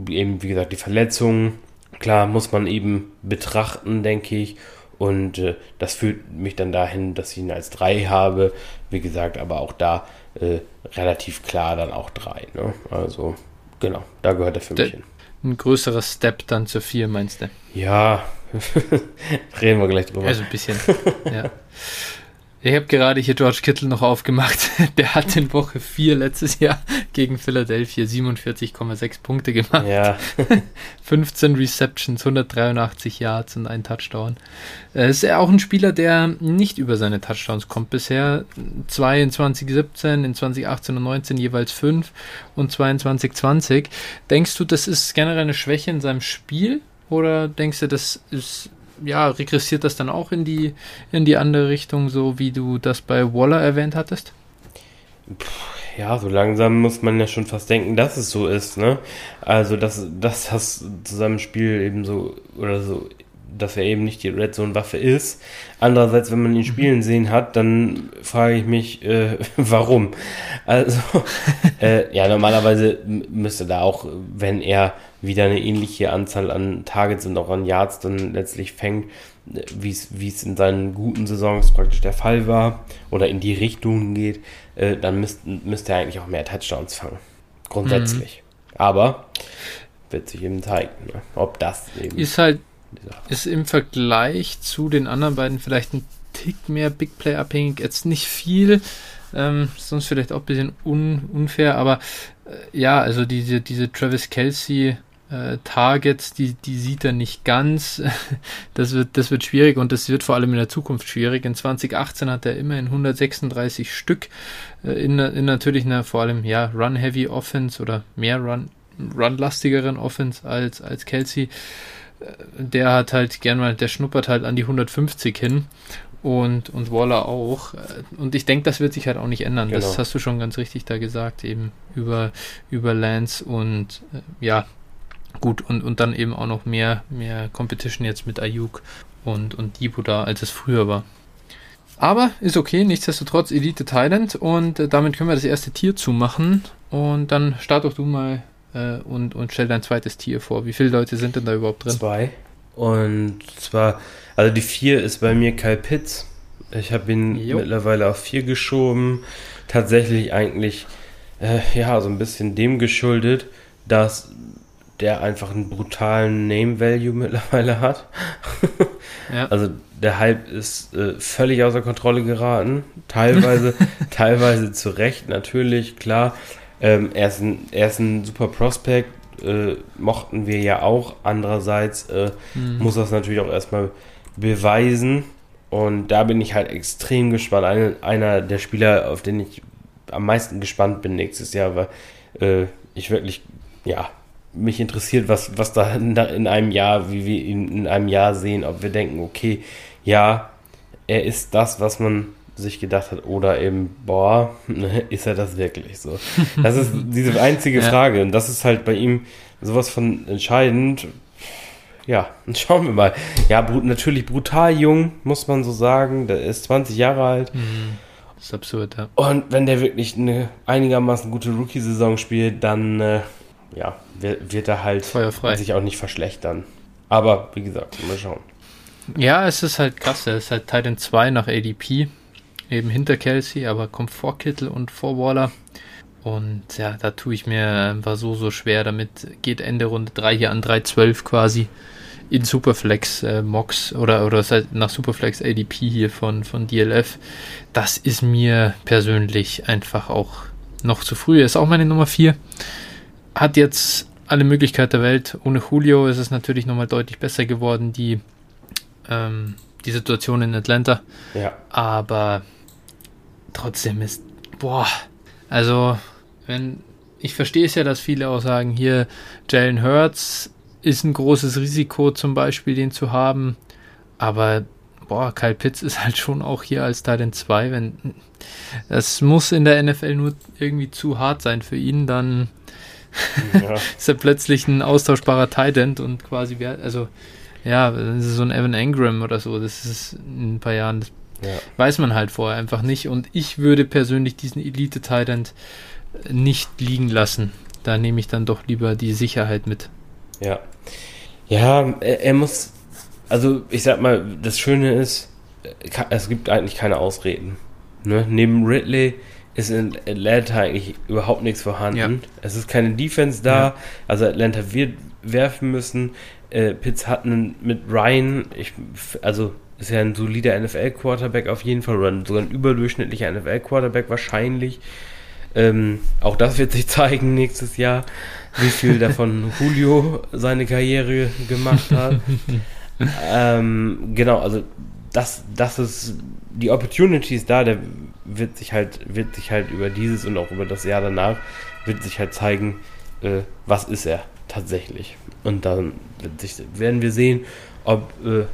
eben, wie gesagt, die Verletzungen. Klar, muss man eben betrachten, denke ich. Und äh, das führt mich dann dahin, dass ich ihn als 3 habe. Wie gesagt, aber auch da äh, relativ klar dann auch 3. Ne? Also, genau, da gehört er für mich hin. Ein größerer Step dann zur 4, meinst du? Ja, reden wir gleich drüber. Also ein bisschen, ja. Ich habe gerade hier George Kittle noch aufgemacht. Der hat in Woche 4 letztes Jahr gegen Philadelphia 47,6 Punkte gemacht. Ja. 15 Receptions, 183 Yards und ein Touchdown. Er ist ja auch ein Spieler, der nicht über seine Touchdowns kommt bisher. Zwei in 2017, in 2018 und 19 jeweils 5 und 22, 20. Denkst du, das ist generell eine Schwäche in seinem Spiel? Oder denkst du, das ist ja, regressiert das dann auch in die, in die andere Richtung, so wie du das bei Waller erwähnt hattest? Ja, so langsam muss man ja schon fast denken, dass es so ist, ne? Also, dass, dass das Zusammenspiel eben so, oder so, dass er eben nicht die Red Zone Waffe ist. Andererseits, wenn man ihn mhm. spielen sehen hat, dann frage ich mich, äh, warum? Also, äh, ja, normalerweise müsste da auch, wenn er wieder eine ähnliche Anzahl an Targets und auch an Yards dann letztlich fängt, wie es in seinen guten Saisons praktisch der Fall war oder in die Richtung geht, äh, dann müsste müsst er eigentlich auch mehr Touchdowns fangen. Grundsätzlich. Mhm. Aber wird sich eben zeigen, ne? ob das eben. Ist halt, ist im Vergleich zu den anderen beiden vielleicht ein Tick mehr Big Play abhängig. Jetzt nicht viel, ähm, sonst vielleicht auch ein bisschen un, unfair, aber äh, ja, also diese, diese Travis Kelsey äh, Targets, die, die sieht er nicht ganz. Das wird, das wird schwierig und das wird vor allem in der Zukunft schwierig. In 2018 hat er immerhin 136 Stück äh, in, in natürlich einer vor allem ja, Run-Heavy Offense oder mehr Run, Run-lastigeren Offense als, als Kelsey. Äh, der hat halt gern mal, der schnuppert halt an die 150 hin und, und Waller auch. Äh, und ich denke, das wird sich halt auch nicht ändern. Genau. Das hast du schon ganz richtig da gesagt, eben über, über Lance und äh, ja, Gut, und, und dann eben auch noch mehr, mehr Competition jetzt mit Ayuk und, und Debo da, als es früher war. Aber ist okay, nichtsdestotrotz Elite Thailand und äh, damit können wir das erste Tier zumachen. Und dann start doch du mal äh, und, und stell dein zweites Tier vor. Wie viele Leute sind denn da überhaupt drin? Zwei. Und zwar, also die vier ist bei mir Kyle Pitts. Ich habe ihn jo. mittlerweile auf vier geschoben. Tatsächlich eigentlich, äh, ja, so ein bisschen dem geschuldet, dass der einfach einen brutalen Name-Value mittlerweile hat. ja. Also der Hype ist äh, völlig außer Kontrolle geraten. Teilweise, teilweise zu Recht, natürlich, klar. Ähm, er, ist ein, er ist ein super Prospect, äh, mochten wir ja auch. Andererseits äh, mhm. muss das natürlich auch erstmal beweisen. Und da bin ich halt extrem gespannt. Ein, einer der Spieler, auf den ich am meisten gespannt bin nächstes Jahr, weil äh, ich wirklich, ja, mich interessiert, was, was da in, einem Jahr, wie wir ihn in einem Jahr sehen, ob wir denken, okay, ja, er ist das, was man sich gedacht hat, oder eben, boah, ist er das wirklich so? Das ist diese einzige Frage und das ist halt bei ihm sowas von entscheidend. Ja, schauen wir mal. Ja, natürlich brutal jung, muss man so sagen. Der ist 20 Jahre alt. Mhm. Das ist absurd, ja. Und wenn der wirklich eine einigermaßen gute Rookie-Saison spielt, dann äh, ja, wird, er halt sich auch nicht verschlechtern. Aber wie gesagt, mal schauen. Ja, es ist halt krass. Er ist halt Titan 2 nach ADP. Eben hinter Kelsey, aber kommt vor Kittel und vor Waller. Und ja, da tue ich mir einfach so, so schwer. Damit geht Ende Runde 3 hier an 3.12 quasi in Superflex äh, Mox oder, oder nach Superflex ADP hier von, von DLF. Das ist mir persönlich einfach auch noch zu früh. Er ist auch meine Nummer 4. Hat jetzt alle Möglichkeit der Welt. Ohne Julio ist es natürlich nochmal deutlich besser geworden, die, ähm, die Situation in Atlanta. Ja. Aber trotzdem ist, boah, also, wenn, ich verstehe es ja, dass viele auch sagen, hier, Jalen Hurts ist ein großes Risiko, zum Beispiel den zu haben. Aber, boah, Kyle Pitts ist halt schon auch hier als Titan 2. Wenn, das muss in der NFL nur irgendwie zu hart sein für ihn, dann ja. ist er plötzlich ein austauschbarer Titan und quasi, also, ja, das ist so ein Evan Engram oder so. Das ist in ein paar Jahren, das ja. weiß man halt vorher einfach nicht. Und ich würde persönlich diesen Elite-Titan nicht liegen lassen. Da nehme ich dann doch lieber die Sicherheit mit. Ja. Ja, er, er, muss, also ich sag mal, das Schöne ist, es gibt eigentlich keine Ausreden. Ne? Neben Ridley ist in Atlanta eigentlich überhaupt nichts vorhanden. Ja. Es ist keine Defense da, ja. also Atlanta wird werfen müssen. Äh, Pitts hat einen mit Ryan, ich, also ist ja ein solider NFL-Quarterback auf jeden Fall, oder sogar ein überdurchschnittlicher NFL-Quarterback wahrscheinlich. Ähm, auch das wird sich zeigen nächstes Jahr, wie viel davon Julio seine Karriere gemacht hat. ähm, genau, also das, das ist die Opportunity ist da, der wird sich halt, wird sich halt über dieses und auch über das Jahr danach, wird sich halt zeigen, äh, was ist er tatsächlich. Und dann sich, werden wir sehen, ob äh,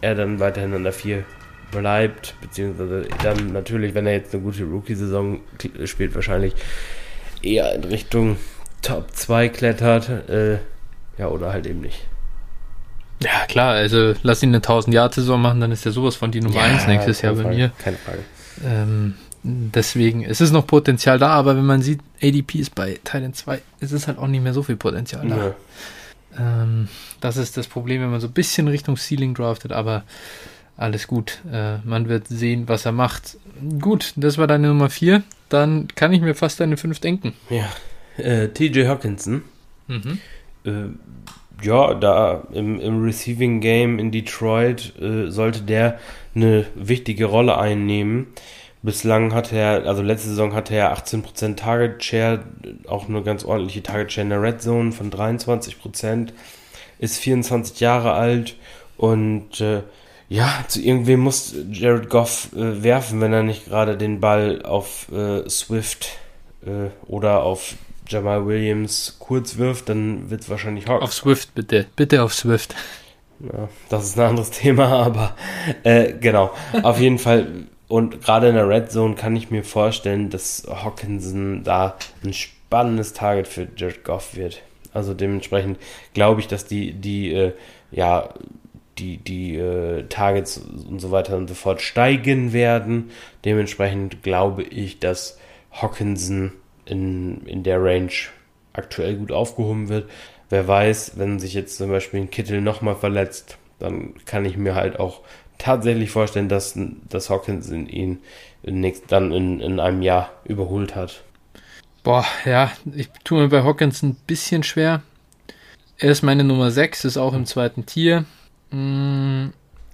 er dann weiterhin an der 4 bleibt, beziehungsweise dann natürlich, wenn er jetzt eine gute Rookie-Saison spielt, wahrscheinlich eher in Richtung Top 2 klettert, äh, ja, oder halt eben nicht. Ja, klar, also lass ihn eine 1000-Jahr-Saison machen, dann ist er sowas von die Nummer 1 ja, nächstes Jahr bei Frage, mir. Keine Frage. Ähm, deswegen, es ist noch Potenzial da, aber wenn man sieht, ADP ist bei Thailand 2, es ist halt auch nicht mehr so viel Potenzial da. Ja. Ähm, das ist das Problem, wenn man so ein bisschen Richtung Ceiling draftet, aber alles gut. Äh, man wird sehen, was er macht. Gut, das war deine Nummer 4. Dann kann ich mir fast deine 5 denken. Ja. Äh, TJ Hawkinson. Mhm. Äh, ja, da im, im, Receiving Game in Detroit äh, sollte der eine wichtige Rolle einnehmen. Bislang hatte er, also letzte Saison hatte er 18% Target Share, auch eine ganz ordentliche Target Share in der Red Zone von 23%, ist 24 Jahre alt und äh, ja, zu irgendwem muss Jared Goff äh, werfen, wenn er nicht gerade den Ball auf äh, Swift äh, oder auf Jamal Williams kurz wirft, dann wird es wahrscheinlich Hawk. Auf Swift bitte, bitte auf Swift. Ja, das ist ein anderes Thema, aber äh, genau. Auf jeden Fall und gerade in der Red Zone kann ich mir vorstellen, dass Hawkinson da ein spannendes Target für Jared Goff wird. Also dementsprechend glaube ich, dass die, die, äh, ja, die, die äh, Targets und so weiter und so fort steigen werden. Dementsprechend glaube ich, dass Hawkinson in, in der Range aktuell gut aufgehoben wird. Wer weiß, wenn sich jetzt zum Beispiel ein Kittel nochmal verletzt, dann kann ich mir halt auch tatsächlich vorstellen, dass, dass Hawkins ihn nächst, dann in, in einem Jahr überholt hat. Boah, ja, ich tue mir bei Hawkins ein bisschen schwer. Er ist meine Nummer 6, ist auch im zweiten Tier. Mm,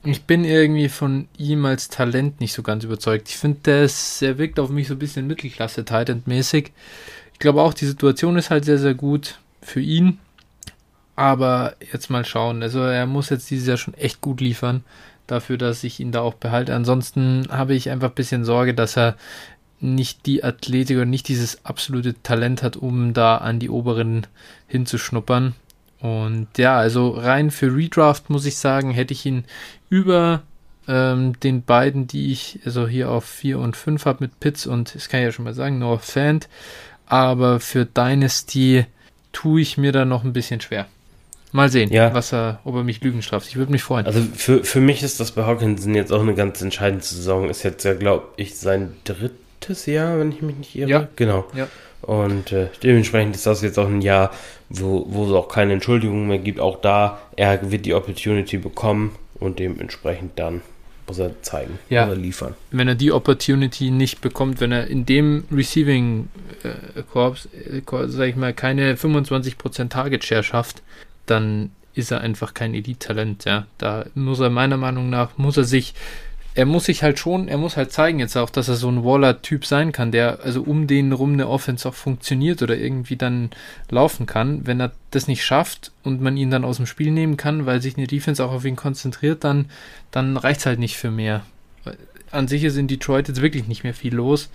ich bin irgendwie von ihm als Talent nicht so ganz überzeugt. Ich finde, er wirkt auf mich so ein bisschen Mittelklasse-Titan-mäßig. Ich glaube auch, die Situation ist halt sehr, sehr gut für ihn. Aber jetzt mal schauen. Also er muss jetzt dieses Jahr schon echt gut liefern dafür, dass ich ihn da auch behalte. Ansonsten habe ich einfach ein bisschen Sorge, dass er nicht die Athletik oder nicht dieses absolute Talent hat, um da an die oberen hinzuschnuppern. Und ja, also rein für Redraft muss ich sagen, hätte ich ihn über ähm, den beiden, die ich also hier auf 4 und 5 habe mit Pitts und, das kann ich ja schon mal sagen, North Fand. Aber für Dynasty tue ich mir da noch ein bisschen schwer. Mal sehen, ja. was er, ob er mich Lügen straft. Ich würde mich freuen. Also für, für mich ist das bei Hawkinson jetzt auch eine ganz entscheidende Saison. Ist jetzt ja, glaube ich, sein dritt, fünftes Jahr, wenn ich mich nicht irre. Ja. Genau. Ja. Und äh, dementsprechend ist das jetzt auch ein Jahr, wo, wo es auch keine Entschuldigung mehr gibt. Auch da, er wird die Opportunity bekommen und dementsprechend dann muss er zeigen, Ja. muss er liefern. wenn er die Opportunity nicht bekommt, wenn er in dem Receiving äh, Korps, äh, sag ich mal, keine 25% Target Share schafft, dann ist er einfach kein Elite-Talent, ja. Da muss er meiner Meinung nach, muss er sich, er muss sich halt schon, er muss halt zeigen jetzt auch, dass er so ein Waller-Typ sein kann, der also um den rum eine Offense auch funktioniert oder irgendwie dann laufen kann. Wenn er das nicht schafft und man ihn dann aus dem Spiel nehmen kann, weil sich eine Defense auch auf ihn konzentriert, dann, dann reicht's halt nicht für mehr an sich ist in Detroit jetzt wirklich nicht mehr viel los.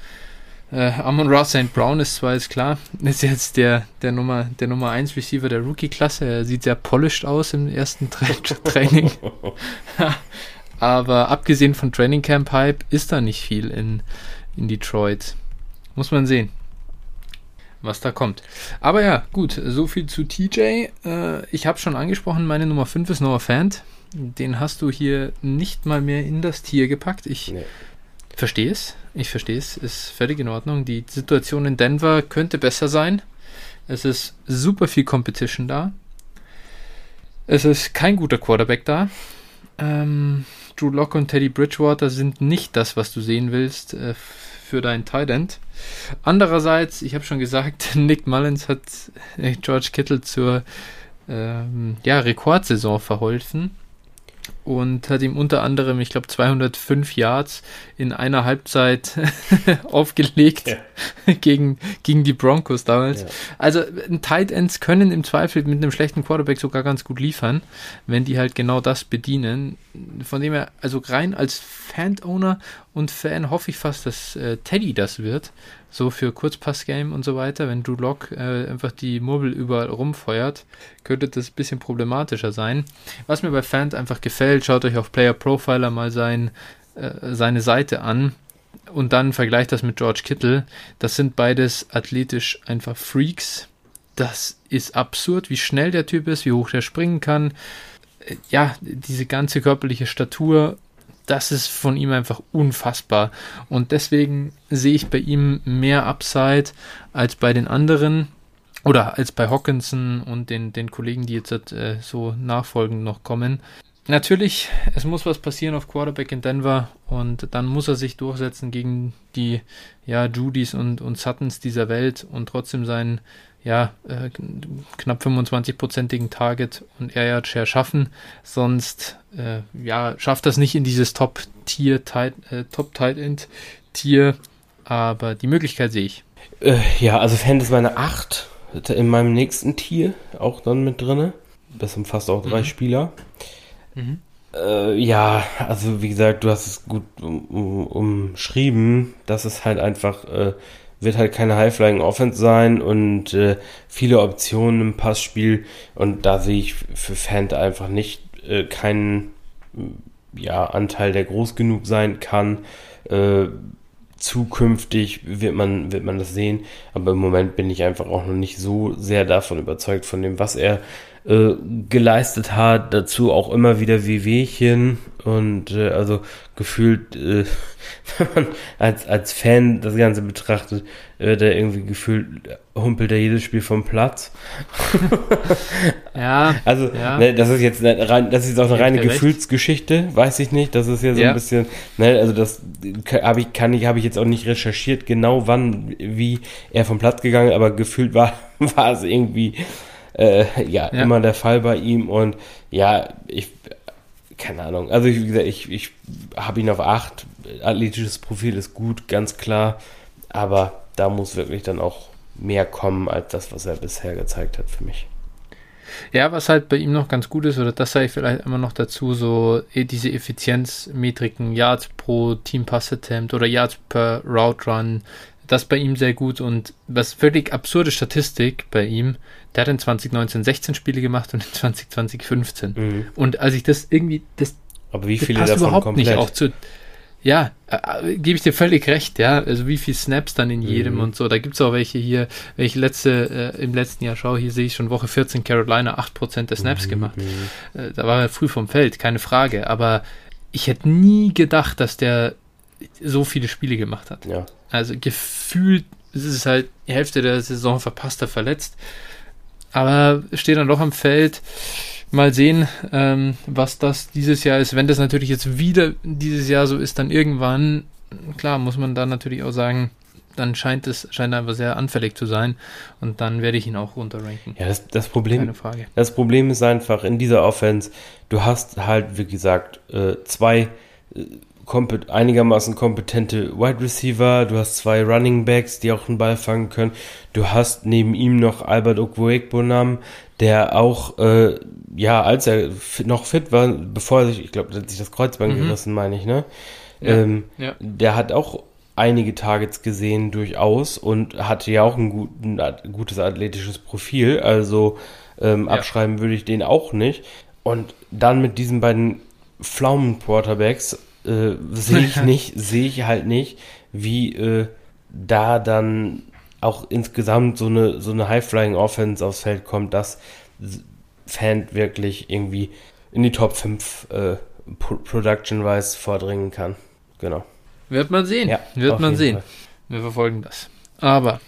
Äh, Amon Ross St. Brown ist zwar ist klar, ist jetzt der, der Nummer der Nummer 1 Receiver der Rookie-Klasse. Er sieht sehr polished aus im ersten Tra Training. Aber abgesehen von Training Camp Hype ist da nicht viel in, in Detroit. Muss man sehen, was da kommt. Aber ja, gut, so viel zu TJ. Äh, ich habe schon angesprochen, meine Nummer 5 ist Noah Fant. Den hast du hier nicht mal mehr in das Tier gepackt. Ich Nee. verstehe es. Ich verstehe es. Ist völlig in Ordnung. Die Situation in Denver könnte besser sein. Es ist super viel Competition da. Es ist kein guter Quarterback da. Ähm, Drew Locke und Teddy Bridgewater sind nicht das, was du sehen willst äh, für dein Tight End. Andererseits, ich habe schon gesagt, Nick Mullins hat äh, George Kittle zur ähm, ja, Rekordsaison verholfen und hat ihm unter anderem, ich glaube, 205 Yards in einer Halbzeit aufgelegt Ja. gegen, gegen die Broncos damals. Ja. Also ein Tight Ends können im Zweifel mit einem schlechten Quarterback sogar ganz gut liefern, wenn die halt genau das bedienen. Von dem her, also rein als Fan-Owner und Fan hoffe ich fast, dass äh, Teddy das wird. So für Kurzpass-Game und so weiter. Wenn Drew Lock äh, einfach die Murmel überall rumfeuert, könnte das ein bisschen problematischer sein. Was mir bei Fans einfach gefällt, schaut euch auf Player Profiler mal sein, äh, seine Seite an und dann vergleicht das mit George Kittle. Das sind beides athletisch einfach Freaks. Das ist absurd, wie schnell der Typ ist, wie hoch der springen kann. Äh, Ja, diese ganze körperliche Statur, das ist von ihm einfach unfassbar. Und deswegen sehe ich bei ihm mehr Upside als bei den anderen oder als bei Hawkinson und den, den Kollegen, die jetzt äh, so nachfolgend noch kommen. Natürlich, es muss was passieren auf Quarterback in Denver und dann muss er sich durchsetzen gegen die ja, Judys und, und Suttons dieser Welt und trotzdem seinen ja, äh, knapp 25-prozentigen Target und Air Yard Share schaffen. Sonst äh, ja, schafft das nicht in dieses Top-Tier, äh, Top-Tight End-Tier, aber die Möglichkeit sehe ich. Äh, ja, also Fan ist meine 8 in meinem nächsten Tier auch dann mit drinne. Das umfasst auch drei Mhm. Spieler. Äh, ja, also wie gesagt, du hast es gut um, um, umschrieben. Das ist halt einfach, äh, wird halt keine High-Flying Offense sein und äh, viele Optionen im Passspiel. Und da sehe ich für Fant einfach nicht äh, keinen ja, Anteil, der groß genug sein kann. Äh, zukünftig wird man, wird man das sehen. Aber im Moment bin ich einfach auch noch nicht so sehr davon überzeugt, von dem, was er äh, geleistet hat. Dazu auch immer wieder Wehwehchen. Und äh, also gefühlt, äh, wenn man als, als Fan das Ganze betrachtet, wird er irgendwie gefühlt, humpelt er jedes Spiel vom Platz. Ja, Also, Ja. ne, das ist jetzt rein, das ist jetzt auch eine reine Gefühlsgeschichte, weiß ich nicht. Das ist ja so Ja. ein bisschen, ne, also das habe ich, kann ich, habe ich jetzt auch nicht recherchiert, genau wann, wie er vom Platz gegangen, aber gefühlt war, war es irgendwie, äh, ja, Ja. immer der Fall bei ihm und ja, ich, keine Ahnung. Also, wie gesagt, ich, ich habe ihn auf 8. Athletisches Profil ist gut, ganz klar. Aber da muss wirklich dann auch mehr kommen als das, was er bisher gezeigt hat für mich. Ja, was halt bei ihm noch ganz gut ist, oder das sage ich vielleicht immer noch dazu, so eh diese Effizienzmetriken, Yards pro Team Pass Attempt oder Yards per Route Run, das bei ihm sehr gut und was völlig absurde Statistik bei ihm, der hat in 2019 16 Spiele gemacht und in 2020 15. Mhm. Und als ich das irgendwie, das Aber wie das viele passt davon überhaupt komplett? nicht auch zu. Ja, äh, äh, gebe ich dir völlig recht, ja. Also wie viel Snaps dann in jedem Mhm. und so. Da gibt's auch welche hier, ich letzte, äh, im letzten Jahr schaue, hier sehe ich schon Woche 14 Carolina 8% der Snaps Mhm, gemacht. mhm. Äh, da war er früh vom Feld, keine Frage. Aber ich hätte nie gedacht, dass der so viele Spiele gemacht hat. Ja. Also gefühlt ist es halt die Hälfte der Saison verpasst er verletzt. Aber steht dann doch am Feld. Mal sehen, ähm, was das dieses Jahr ist. Wenn das natürlich jetzt wieder dieses Jahr so ist, dann irgendwann, klar, muss man da natürlich auch sagen, dann scheint es scheint einfach sehr anfällig zu sein und dann werde ich ihn auch runterranken. Ja, das, das Problem, Keine Frage. das Problem ist einfach in dieser Offense, du hast halt, wie gesagt, äh, zwei äh, kompet einigermaßen kompetente Wide Receiver, du hast zwei Running Backs, die auch einen Ball fangen können, du hast neben ihm noch Albert Okwuegbonam, der auch, äh, ja, als er fit, noch fit war, bevor er sich, ich glaube, sich das Kreuzband Mhm. gerissen, meine ich, ne? Ja, ähm, ja. der hat auch einige Targets gesehen durchaus und hatte ja auch ein, guten, ein gutes athletisches Profil. Also ähm, Ja. abschreiben würde ich den auch nicht. Und dann mit diesen beiden Pflaumen-Quarterbacks äh, sehe ich nicht, sehe ich halt nicht, wie äh, da dann auch insgesamt so eine, so eine High-Flying-Offense aufs Feld kommt, dass Fan wirklich irgendwie in die Top 5 äh, Pro- Production-wise vordringen kann. Genau. Wird man sehen. Ja, Wird man sehen. Fall. Wir verfolgen das. Aber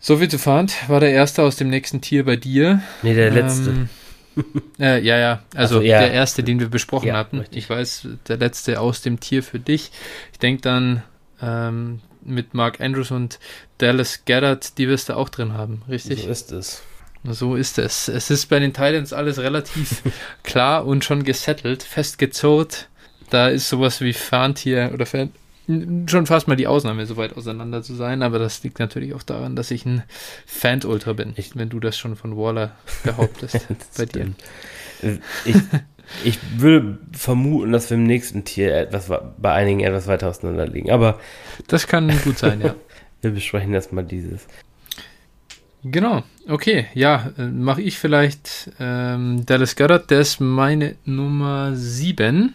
so viel zu Fahnd. War der erste aus dem nächsten Tier bei dir. Nee, der letzte. Ähm, äh, ja, ja. Also Ach so, ja. der erste, den wir besprochen Ja, hatten. richtig. Ich weiß, der letzte aus dem Tier für dich. Ich denke dann ähm, mit Mark Andrews und Dallas Goddard, die wirst du auch drin haben, richtig? So ist es. So ist es. Es ist bei den Titans alles relativ klar und schon gesettelt, festgezurrt. Da ist sowas wie Fahntier oder Fan schon fast mal die Ausnahme, so weit auseinander zu sein, aber das liegt natürlich auch daran, dass ich ein Fan-Ultra bin, Ich- wenn du das schon von Waller behauptest bei dir. Äh, Ich, ich würde vermuten, dass wir im nächsten Tier etwas wa- bei einigen etwas weiter auseinander liegen. Aber Das kann gut sein, ja. wir besprechen erstmal dieses. Genau, okay, ja, äh, mache ich vielleicht ähm, Dallas Goddard, der ist meine Nummer 7.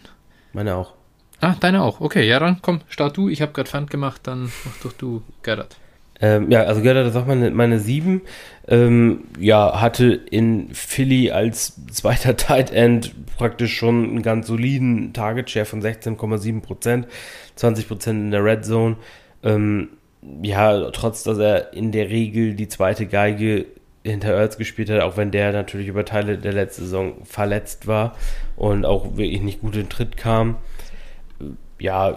Meine auch. Ah, deine auch. Okay, ja, dann komm, start du. Ich habe gerade Pfand gemacht, dann mach doch du Goddard. Ähm, ja, also Götter, das auch meine, meine sieben. Ähm, ja, hatte in Philly als zweiter Tight End praktisch schon einen ganz soliden Target Share von 16,7 Prozent, 20 Prozent in der Red Zone. Ähm, ja, trotz dass er in der Regel die zweite Geige hinter Earls gespielt hat, auch wenn der natürlich über Teile der letzten Saison verletzt war und auch wirklich nicht gut in Tritt kam. Ja,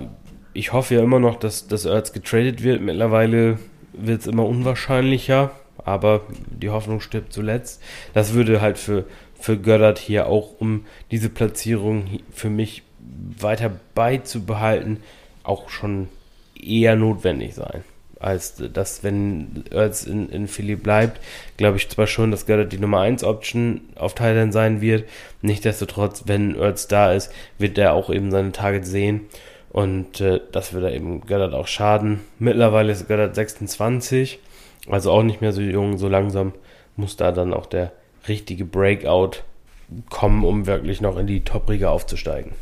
ich hoffe ja immer noch, dass, dass Ertz getradet wird. Mittlerweile wird es immer unwahrscheinlicher, aber die Hoffnung stirbt zuletzt. Das würde halt für, für Goddard hier auch, um diese Platzierung für mich weiter beizubehalten, auch schon eher notwendig sein. Als dass, wenn Ertz in, in Philly bleibt, glaube ich zwar schon, dass Goddard die Nummer 1 Option auf Thailand sein wird. Nichtsdestotrotz, wenn Ertz da ist, wird er auch eben seine Targets sehen. Und äh, das würde eben Goddard auch schaden. Mittlerweile ist Goddard 26, also auch nicht mehr so jung, so langsam muss da dann auch der richtige Breakout kommen, um wirklich noch in die Top-Riga aufzusteigen.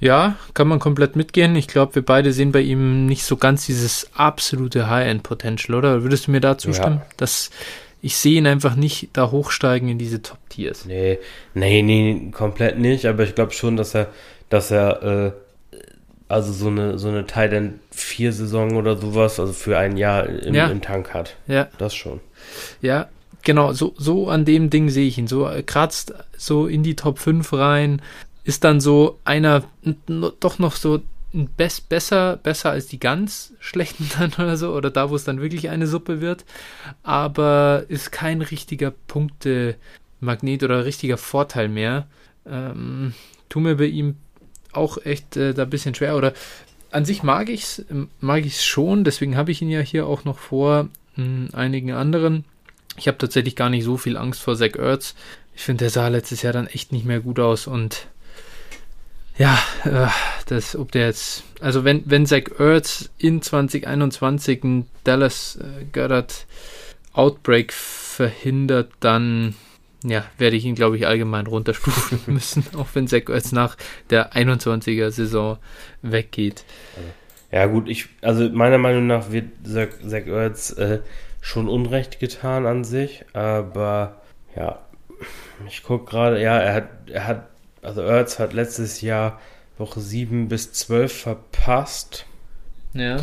Ja, kann man komplett mitgehen. Ich glaube, wir beide sehen bei ihm nicht so ganz dieses absolute High-End-Potential, oder? Würdest du mir da zustimmen? Dass ich sehe ihn einfach nicht da hochsteigen in diese Top-Tiers. Nee, nee, nee, komplett nicht, aber ich glaube schon, dass er, dass er, äh, also so eine, so eine Tight End 4 Saison oder sowas, also für ein Jahr im, Ja. im Tank hat. Ja, Das schon. ja, genau, so, so an dem Ding sehe ich ihn. So äh, kratzt so in die Top 5 rein, ist dann so einer doch noch so ein best, besser, besser als die ganz schlechten dann oder so, oder da, wo es dann wirklich eine Suppe wird, aber ist kein richtiger Punkte-Magnet oder richtiger Vorteil mehr. Ähm, tu mir bei ihm auch echt äh, da ein bisschen schwer. Oder an sich mag ich es mag ich's schon, deswegen habe ich ihn ja hier auch noch vor mh, einigen anderen. Ich habe tatsächlich gar nicht so viel Angst vor Zach Ertz. Ich finde, der sah letztes Jahr dann echt nicht mehr gut aus und ja, äh, das, ob der jetzt, also wenn, wenn Zach Ertz in 2021 einen Dallas äh, Goddard Outbreak verhindert, dann ja, werde ich ihn, glaube ich, allgemein runterstufen müssen, auch wenn Zach Ertz nach der 21er Saison weggeht. Ja, gut, ich, also meiner Meinung nach wird Zach, Zach Ertz äh, schon Unrecht getan an sich, aber ja, ich gucke gerade, ja, er hat, er hat, also Ertz hat letztes Jahr Woche 7 bis 12 verpasst. Ja.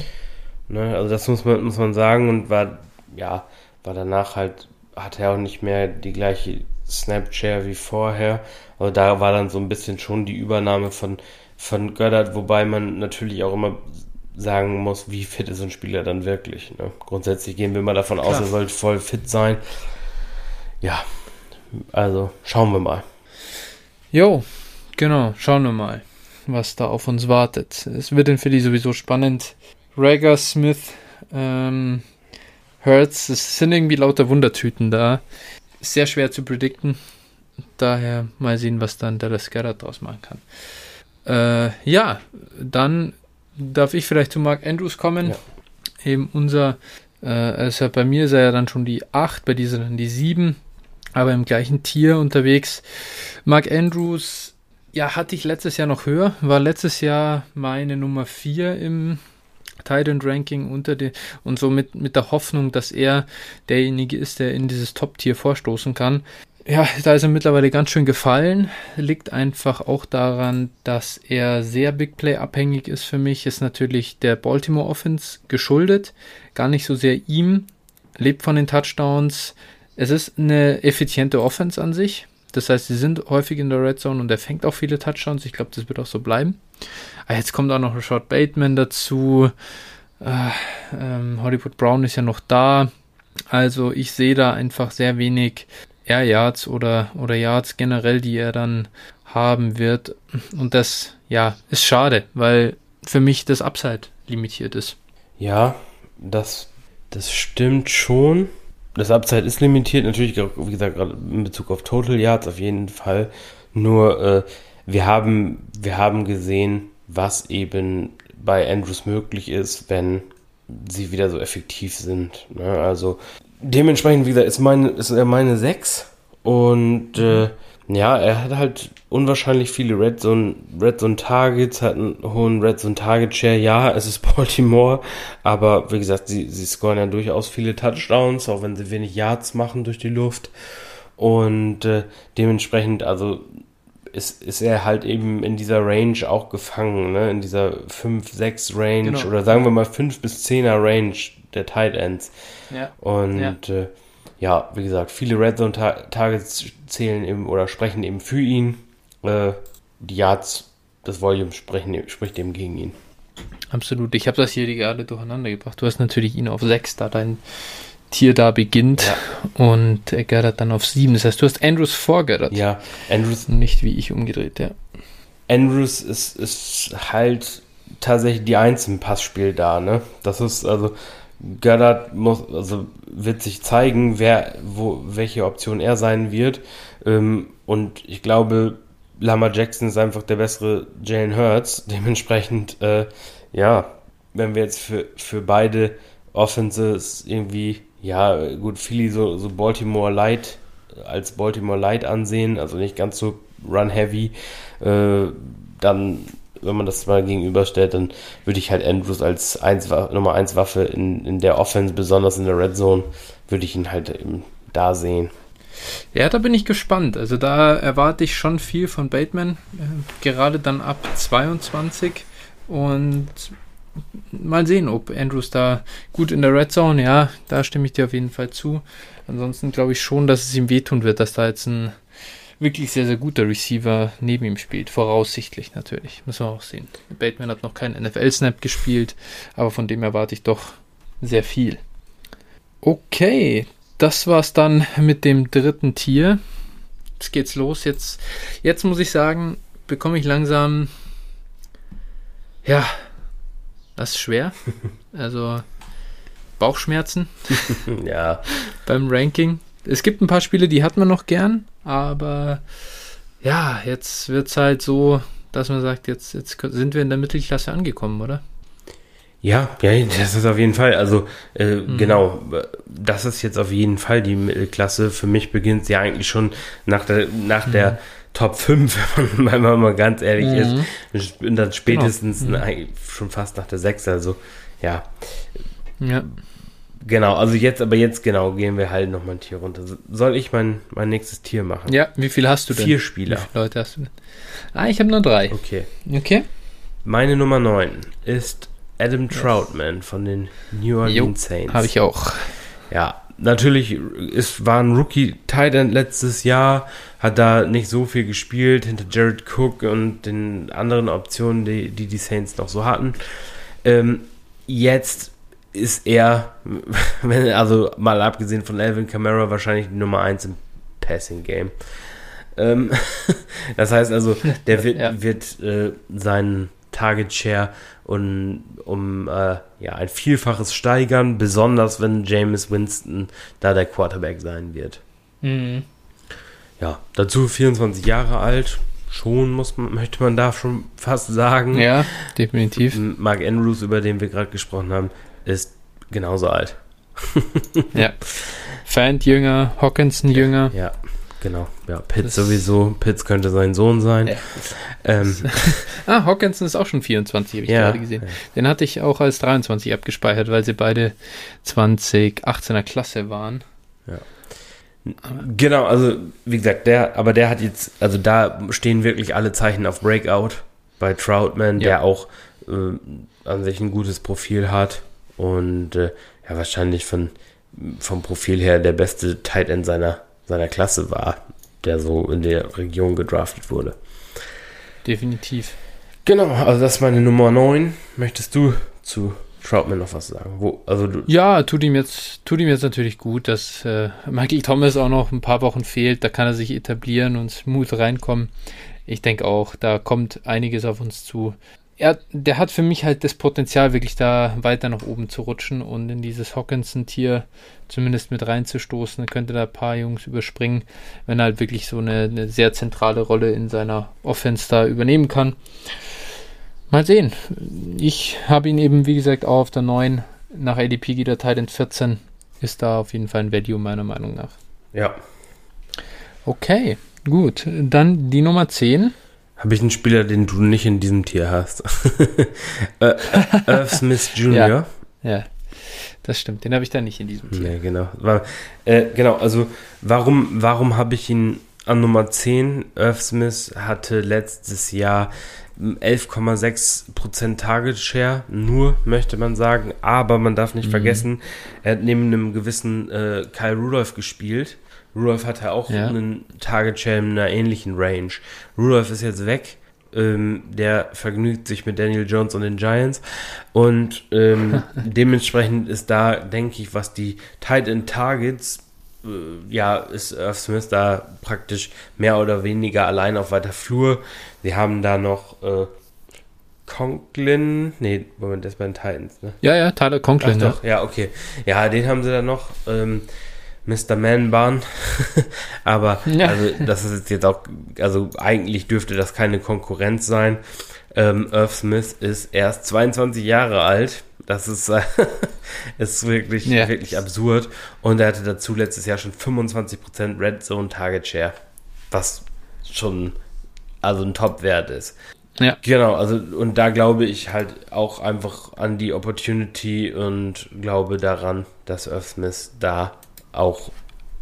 Ne, also das muss man, muss man sagen und war, ja, war danach halt, hatte er auch nicht mehr die gleiche Snapchat wie vorher. Also da war dann so ein bisschen schon die Übernahme von, von Göttert, wobei man natürlich auch immer sagen muss, wie fit ist ein Spieler dann wirklich. Ne? Grundsätzlich gehen wir mal davon Klar. aus, er sollte voll fit sein. Ja, also schauen wir mal. Jo, genau, schauen wir mal, was da auf uns wartet. Es wird in Philly sowieso spannend. Rager, Smith, ähm, Hertz, es sind irgendwie lauter Wundertüten da. Sehr schwer zu predikten. Daher mal sehen, was dann der Garrett draus machen kann. Äh, ja, dann darf ich vielleicht zu Mark Andrews kommen. Ja. Eben unser, äh, also bei mir ist er ja dann schon die 8, bei dieser dann die 7, aber im gleichen Tier unterwegs. Mark Andrews, ja, hatte ich letztes Jahr noch höher, war letztes Jahr meine Nummer 4 im Titan Ranking unter den und so mit, mit der Hoffnung, dass er derjenige ist, der in dieses Top-Tier vorstoßen kann. Ja, da ist er mittlerweile ganz schön gefallen. Liegt einfach auch daran, dass er sehr Big Play abhängig ist für mich. Ist natürlich der Baltimore Offense geschuldet. Gar nicht so sehr ihm. Lebt von den Touchdowns. Es ist eine effiziente Offense an sich. Das heißt, sie sind häufig in der Red Zone und er fängt auch viele Touchdowns. Ich glaube, das wird auch so bleiben. Aber jetzt kommt auch noch Rashad Bateman dazu. Äh, ähm, Hollywood Brown ist ja noch da. Also ich sehe da einfach sehr wenig Air Yards oder, oder Yards generell, die er dann haben wird. Und das, ja, ist schade, weil für mich das Upside limitiert ist. Ja, das, das stimmt schon. Das Upside ist limitiert, natürlich, wie gesagt, in Bezug auf Total Yards auf jeden Fall. Nur, äh, wir haben, wir haben gesehen, was eben bei Andrews möglich ist, wenn sie wieder so effektiv sind. Ne? Also dementsprechend, wie gesagt, ist, meine, ist er meine 6 und äh, ja, er hat halt unwahrscheinlich viele Red Zone, Red Zone Targets, hat einen hohen Red Zone Target Share. Ja, es ist Baltimore, aber wie gesagt, sie, sie scoren ja durchaus viele Touchdowns, auch wenn sie wenig Yards machen durch die Luft. Und äh, dementsprechend, also ist, ist er halt eben in dieser Range auch gefangen, ne? in dieser 5-6 Range genau. oder sagen wir mal 5 bis 10er Range der Tight Ends. Ja. Und ja. Äh, ja, wie gesagt, viele Red Zone Targets zählen eben oder sprechen eben für ihn. Äh, die Yards, das Volume sprechen, spricht eben gegen ihn. Absolut. Ich habe das hier gerade durcheinander gebracht. Du hast natürlich ihn auf 6, da dein Tier da beginnt ja. und Gerhard dann auf 7. Das heißt, du hast Andrews vor Gerhard. Ja, Andrews. Nicht wie ich umgedreht, ja. Andrews ist, ist halt tatsächlich die Eins im Passspiel da, ne? Das ist, also, Gerhard muss, also wird sich zeigen, wer, wo, welche Option er sein wird. Ähm, und ich glaube, Lama Jackson ist einfach der bessere Jalen Hurts. Dementsprechend, äh, ja, wenn wir jetzt für, für beide Offenses irgendwie ja, gut, Philly so, so Baltimore Light als Baltimore Light ansehen, also nicht ganz so run-heavy, äh, dann, wenn man das mal gegenüberstellt, dann würde ich halt Andrews als eins, Nummer 1 Waffe in, in der Offense, besonders in der Red Zone, würde ich ihn halt eben da sehen. Ja, da bin ich gespannt. Also da erwarte ich schon viel von Bateman, äh, gerade dann ab 22 und mal sehen, ob Andrews da gut in der Red Zone, ja, da stimme ich dir auf jeden Fall zu. Ansonsten glaube ich schon, dass es ihm wehtun wird, dass da jetzt ein wirklich sehr, sehr guter Receiver neben ihm spielt. Voraussichtlich natürlich. Müssen wir auch sehen. Bateman hat noch keinen NFL-Snap gespielt, aber von dem erwarte ich doch sehr viel. Okay, das war's dann mit dem dritten Tier. Jetzt geht's los. Jetzt, jetzt muss ich sagen, bekomme ich langsam ja, das ist schwer. Also Bauchschmerzen. ja. Beim Ranking. Es gibt ein paar Spiele, die hat man noch gern, aber ja, jetzt wird es halt so, dass man sagt, jetzt, jetzt sind wir in der Mittelklasse angekommen, oder? Ja, ja, das ist auf jeden Fall. Also äh, mhm. genau, das ist jetzt auf jeden Fall die Mittelklasse. Für mich beginnt sie ja eigentlich schon nach der nach mhm. der Top 5, wenn man mal ganz ehrlich mhm. ist. Und dann spätestens genau. mhm. schon fast nach der 6. Also, ja. Ja. Genau, also jetzt, aber jetzt genau, gehen wir halt nochmal ein Tier runter. Soll ich mein, mein nächstes Tier machen? Ja, wie viel hast du denn? Vier Spieler. Wie viele Leute hast du denn? Ah, ich habe nur drei. Okay. Okay. Meine Nummer 9 ist Adam Troutman von den New Orleans Saints. Habe ich auch. Ja, natürlich ist, war ein Rookie Tight End letztes Jahr, hat da nicht so viel gespielt hinter Jared Cook und den anderen Optionen, die die, die Saints noch so hatten. Ähm, jetzt ist er, wenn, also mal abgesehen von Alvin Kamara, wahrscheinlich die Nummer 1 im Passing Game. Ähm, das heißt also, der wird, ja. wird äh, seinen Target Share und um äh, ja, ein Vielfaches steigern, besonders wenn James Winston da der Quarterback sein wird. Mhm. Ja, dazu 24 Jahre alt, schon muss man, möchte man da schon fast sagen. Ja, definitiv. Mark Andrews, über den wir gerade gesprochen haben, ist genauso alt. ja. Fant jünger, Hawkinson jünger. Ja, genau. Ja, Pitts sowieso. Pitts könnte sein Sohn sein. Ja. Ähm. ah, Hawkinson ist auch schon 24, habe ich ja, gerade gesehen. Ja. Den hatte ich auch als 23 abgespeichert, weil sie beide 2018er Klasse waren. Ja. Genau, also wie gesagt, der, aber der hat jetzt, also da stehen wirklich alle Zeichen auf Breakout bei Troutman, der auch äh, an sich ein gutes Profil hat und äh, ja, wahrscheinlich von, vom Profil her der beste Tight End seiner, seiner Klasse war, der so in der Region gedraftet wurde. Definitiv. Genau, also das ist meine Nummer 9. Möchtest du zu Troutman noch was sagen? Wo, also du ja, tut ihm jetzt, tut ihm jetzt natürlich gut, dass äh, Michael Thomas auch noch ein paar Wochen fehlt. Da kann er sich etablieren und smooth reinkommen. Ich denke auch, da kommt einiges auf uns zu er, der hat für mich halt das Potenzial, wirklich da weiter nach oben zu rutschen und in dieses Hawkinson-Tier zumindest mit reinzustoßen. Er könnte da ein paar Jungs überspringen, wenn er halt wirklich so eine, eine sehr zentrale Rolle in seiner Offense da übernehmen kann. Mal sehen. Ich habe ihn eben, wie gesagt, auch auf der 9. Nach ADP geht er Titan 14. Ist da auf jeden Fall ein Value, meiner Meinung nach. Ja. Okay, gut. Dann die Nummer 10. Habe ich einen Spieler, den du nicht in diesem Tier hast? äh, Irv Smith Jr. Ja, ja, das stimmt. Den habe ich da nicht in diesem Tier. Nee, genau. War, äh, genau, also warum, warum habe ich ihn an Nummer 10? Irv Smith hatte letztes Jahr 11,6% Target Share, nur möchte man sagen, aber man darf nicht mhm. vergessen, er hat neben einem gewissen äh, Kyle Rudolph gespielt Rudolph hatte auch ja. einen Target Share in einer ähnlichen Range. Rudolph ist jetzt weg. Ähm, der vergnügt sich mit Daniel Jones und den Giants. Und ähm, dementsprechend ist da, denke ich, was die Tight End Targets, äh, ja, ist Irv Smith da praktisch mehr oder weniger allein auf weiter Flur. Sie haben da noch äh, Conklin, nee, Moment, das ist bei den Titans, ne? Ja, ja, Tyler Conklin, Ach, doch, ja. ja, okay. Ja, den haben sie da noch. Ähm, Mr. Man-Bahn. Aber ja. also, das ist jetzt auch, also eigentlich dürfte das keine Konkurrenz sein. Ähm, Irv Smith ist erst 22 Jahre alt. Das ist, äh, ist wirklich, ja. wirklich absurd. Und er hatte dazu letztes Jahr schon 25% Red Zone Target Share. Was schon also ein Top-Wert ist. Ja. Genau, also und da glaube ich halt auch einfach an die Opportunity und glaube daran, dass Irv Smith da auch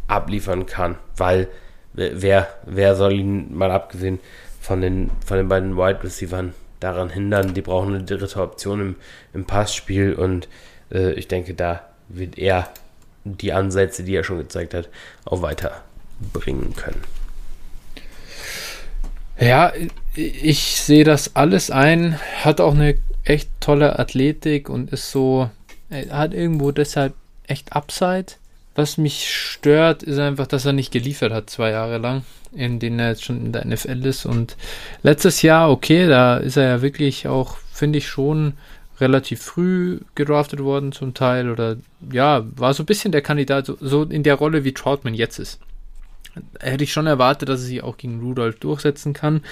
abliefern kann, weil wer, wer soll ihn mal abgesehen von den, von den beiden Wide Receivers daran hindern? Die brauchen eine dritte Option im, im Passspiel und äh, ich denke, da wird er die Ansätze, die er schon gezeigt hat, auch weiterbringen können. Ja, ich sehe das alles ein, hat auch eine echt tolle Athletik und ist so, hat irgendwo deshalb echt Upside. Was mich stört, ist einfach, dass er nicht geliefert hat, zwei Jahre lang, in denen er jetzt schon in der NFL ist. Und letztes Jahr, okay, da ist er ja wirklich auch, finde ich schon, relativ früh gedraftet worden zum Teil. Oder ja, war so ein bisschen der Kandidat, so, so in der Rolle wie Troutman jetzt ist hätte ich schon erwartet, dass er sich auch gegen Rudolph durchsetzen kann.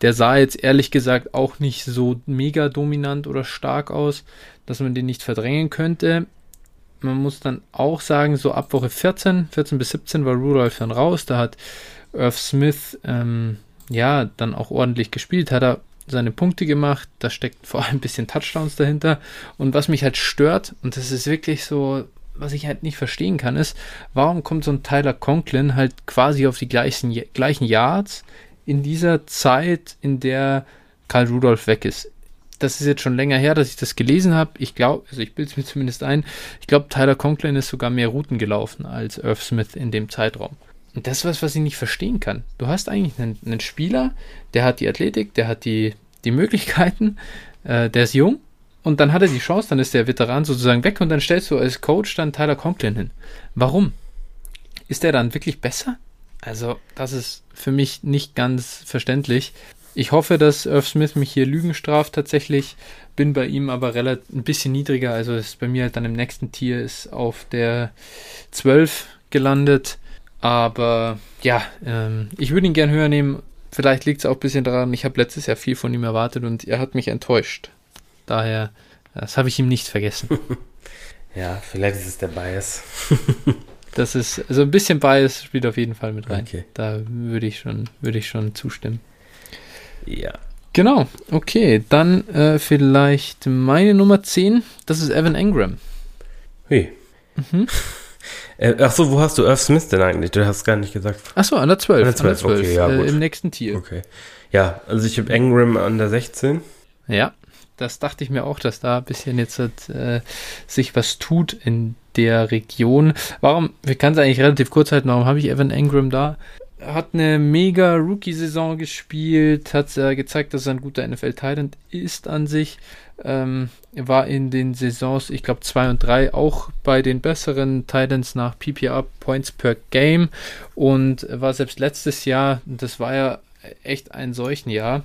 Der sah jetzt ehrlich gesagt auch nicht so mega dominant oder stark aus, dass man den nicht verdrängen könnte man muss dann auch sagen, so ab Woche 14, 14 bis 17 war Rudolph dann raus. Da hat Irv Smith ähm, ja dann auch ordentlich gespielt, hat er seine Punkte gemacht. Da steckt vor allem ein bisschen Touchdowns dahinter. Und was mich halt stört, und das ist wirklich so, was ich halt nicht verstehen kann, ist, warum kommt so ein Tyler Conklin halt quasi auf die gleichen, gleichen Yards in dieser Zeit, in der Karl Rudolph weg ist? Das ist jetzt schon länger her, dass ich das gelesen habe. Ich glaube, also ich bilde es mir zumindest ein, ich glaube, Tyler Conklin ist sogar mehr Routen gelaufen als Irv Smith in dem Zeitraum. Und das ist was, was ich nicht verstehen kann. Du hast eigentlich einen, einen Spieler, der hat die Athletik, der hat die, die Möglichkeiten, äh, der ist jung, und dann hat er die Chance, dann ist der Veteran sozusagen weg und dann stellst du als Coach dann Tyler Conklin hin. Warum? Ist der dann wirklich besser? Also, das ist für mich nicht ganz verständlich. Ich hoffe, dass Irv Smith mich hier Lügen straft tatsächlich. Bin bei ihm aber relativ ein bisschen niedriger. Also ist bei mir halt dann im nächsten Tier ist auf der 12 gelandet. Aber ja, ähm, ich würde ihn gern höher nehmen. Vielleicht liegt es auch ein bisschen daran, ich habe letztes Jahr viel von ihm erwartet und er hat mich enttäuscht. Daher, das habe ich ihm nicht vergessen. ja, vielleicht ist es der Bias. das ist, also ein bisschen Bias spielt auf jeden Fall mit rein. Okay. Da würde ich schon, würde ich schon zustimmen. Ja. Genau, okay, dann äh, vielleicht meine Nummer 10, das ist Evan Engram. Hey. Mhm. Äh, achso, wo hast du Irv Smith denn eigentlich? Du hast gar nicht gesagt. Achso, an der 12. An der 12, an der 12 okay, ja, äh, Im nächsten Tier. Okay. Ja, also ich habe Engram an der 16. Ja das dachte ich mir auch, dass da ein bisschen jetzt äh, sich was tut in der Region. Warum, wir können es eigentlich relativ kurz halten, warum habe ich Evan Engram da? Hat eine mega Rookie-Saison gespielt, hat äh, gezeigt, dass er ein guter NFL-Talent ist an sich. Ähm, war in den Saisons, ich glaube 2 und 3, auch bei den besseren Titans nach PPR Points per Game und war selbst letztes Jahr, das war ja echt ein solchen Jahr,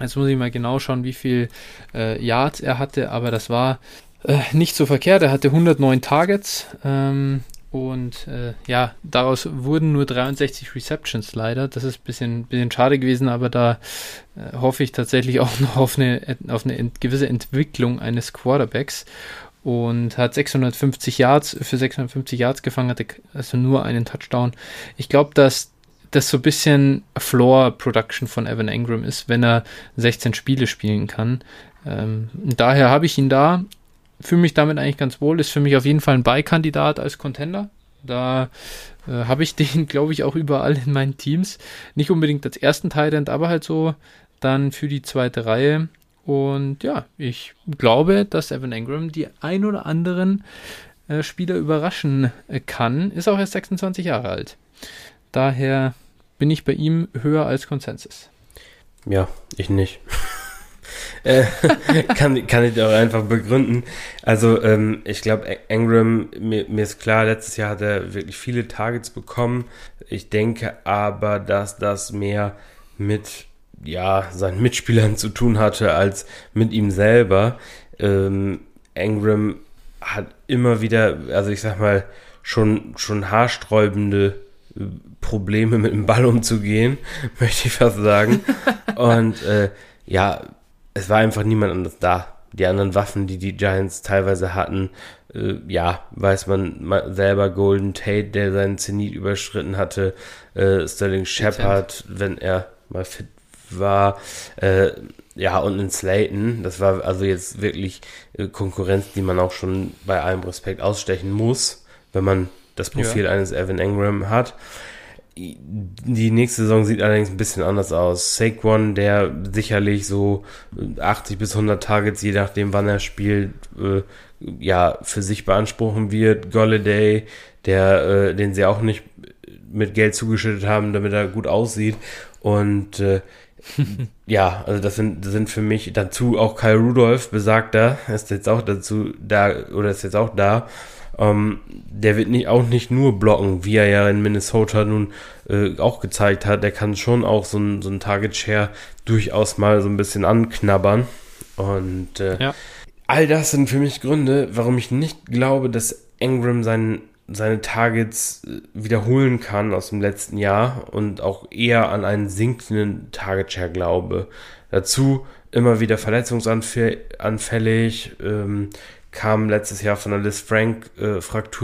Jetzt muss ich mal genau schauen, wie viel äh, Yards er hatte, aber das war äh, nicht so verkehrt. Er hatte 109 Targets ähm, und äh, ja, daraus wurden nur 63 Receptions leider. Das ist ein bisschen, bisschen schade gewesen, aber da äh, hoffe ich tatsächlich auch noch auf eine, auf eine gewisse Entwicklung eines Quarterbacks und hat 650 Yards für 650 Yards gefangen, hatte also nur einen Touchdown. Ich glaube, dass das so ein bisschen Floor Production von Evan Engram ist, wenn er 16 Spiele spielen kann. Ähm, daher habe ich ihn da, fühle mich damit eigentlich ganz wohl, ist für mich auf jeden Fall ein Beikandidat als Contender. Da äh, habe ich den, glaube ich, auch überall in meinen Teams. Nicht unbedingt als ersten Titan, aber halt so dann für die zweite Reihe. Und ja, ich glaube, dass Evan Engram die ein oder anderen äh, Spieler überraschen äh, kann. Ist auch erst 26 Jahre alt. Daher bin ich bei ihm höher als Konsensus. Ja, ich nicht. äh, kann, kann ich auch einfach begründen. Also, ähm, ich glaube, Engram, mir, mir, ist klar, letztes Jahr hat er wirklich viele Targets bekommen. Ich denke aber, dass das mehr mit ja, seinen Mitspielern zu tun hatte, als mit ihm selber. Ähm, Engram hat immer wieder, also ich sag mal, schon, schon haarsträubende Probleme mit dem Ball umzugehen, möchte ich fast sagen. Und äh, ja, es war einfach niemand anders da. Die anderen Waffen, die die Giants teilweise hatten, äh, ja, weiß man selber, Golden Tate, der seinen Zenit überschritten hatte, äh, Sterling Shepard, wenn er mal fit war, äh, ja, und in Slayton, das war also jetzt wirklich äh, Konkurrenz, die man auch schon bei allem Respekt ausstechen muss, wenn man das Profil ja. eines Evan Engram hat. Die nächste Saison sieht allerdings ein bisschen anders aus. Saquon, der sicherlich so 80 bis 100 Targets, je nachdem wann er spielt, äh, ja, für sich beanspruchen wird. Golladay, der, äh, den sie auch nicht mit Geld zugeschüttet haben, damit er gut aussieht. Und äh, ja, also das sind, das sind für mich dazu auch Kyle Rudolph, besagter, ist jetzt auch dazu da, oder ist jetzt auch da. Ähm, der wird nicht, auch nicht nur blocken, wie er ja in Minnesota nun äh, auch gezeigt hat. Der kann schon auch so ein, so ein Target Share durchaus mal so ein bisschen anknabbern. Und äh, ja. all das sind für mich Gründe, warum ich nicht glaube, dass Engram seinen seine Targets äh, wiederholen kann aus dem letzten Jahr und auch eher an einen sinkenden Target Share glaube. Dazu immer wieder verletzungsanfällig, ähm, kam letztes Jahr von der Liz Frank äh,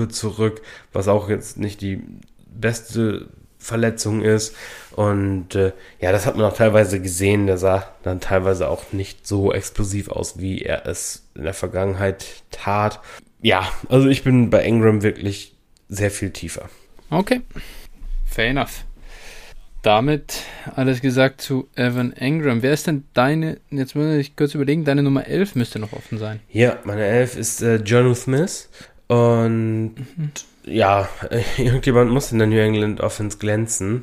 zurück, was auch jetzt nicht die beste Verletzung ist. Und äh, ja, das hat man auch teilweise gesehen. Der sah dann teilweise auch nicht so explosiv aus, wie er es in der Vergangenheit tat. ja, also ich bin bei Ingram wirklich sehr viel tiefer. Okay. Fair enough. Damit alles gesagt zu Evan Ingram. Wer ist denn deine, jetzt muss ich kurz überlegen, deine Nummer 11 müsste noch offen sein. Ja, meine 11 ist äh, John Smith. Und mhm. ja, irgendjemand muss in der New England Offense glänzen.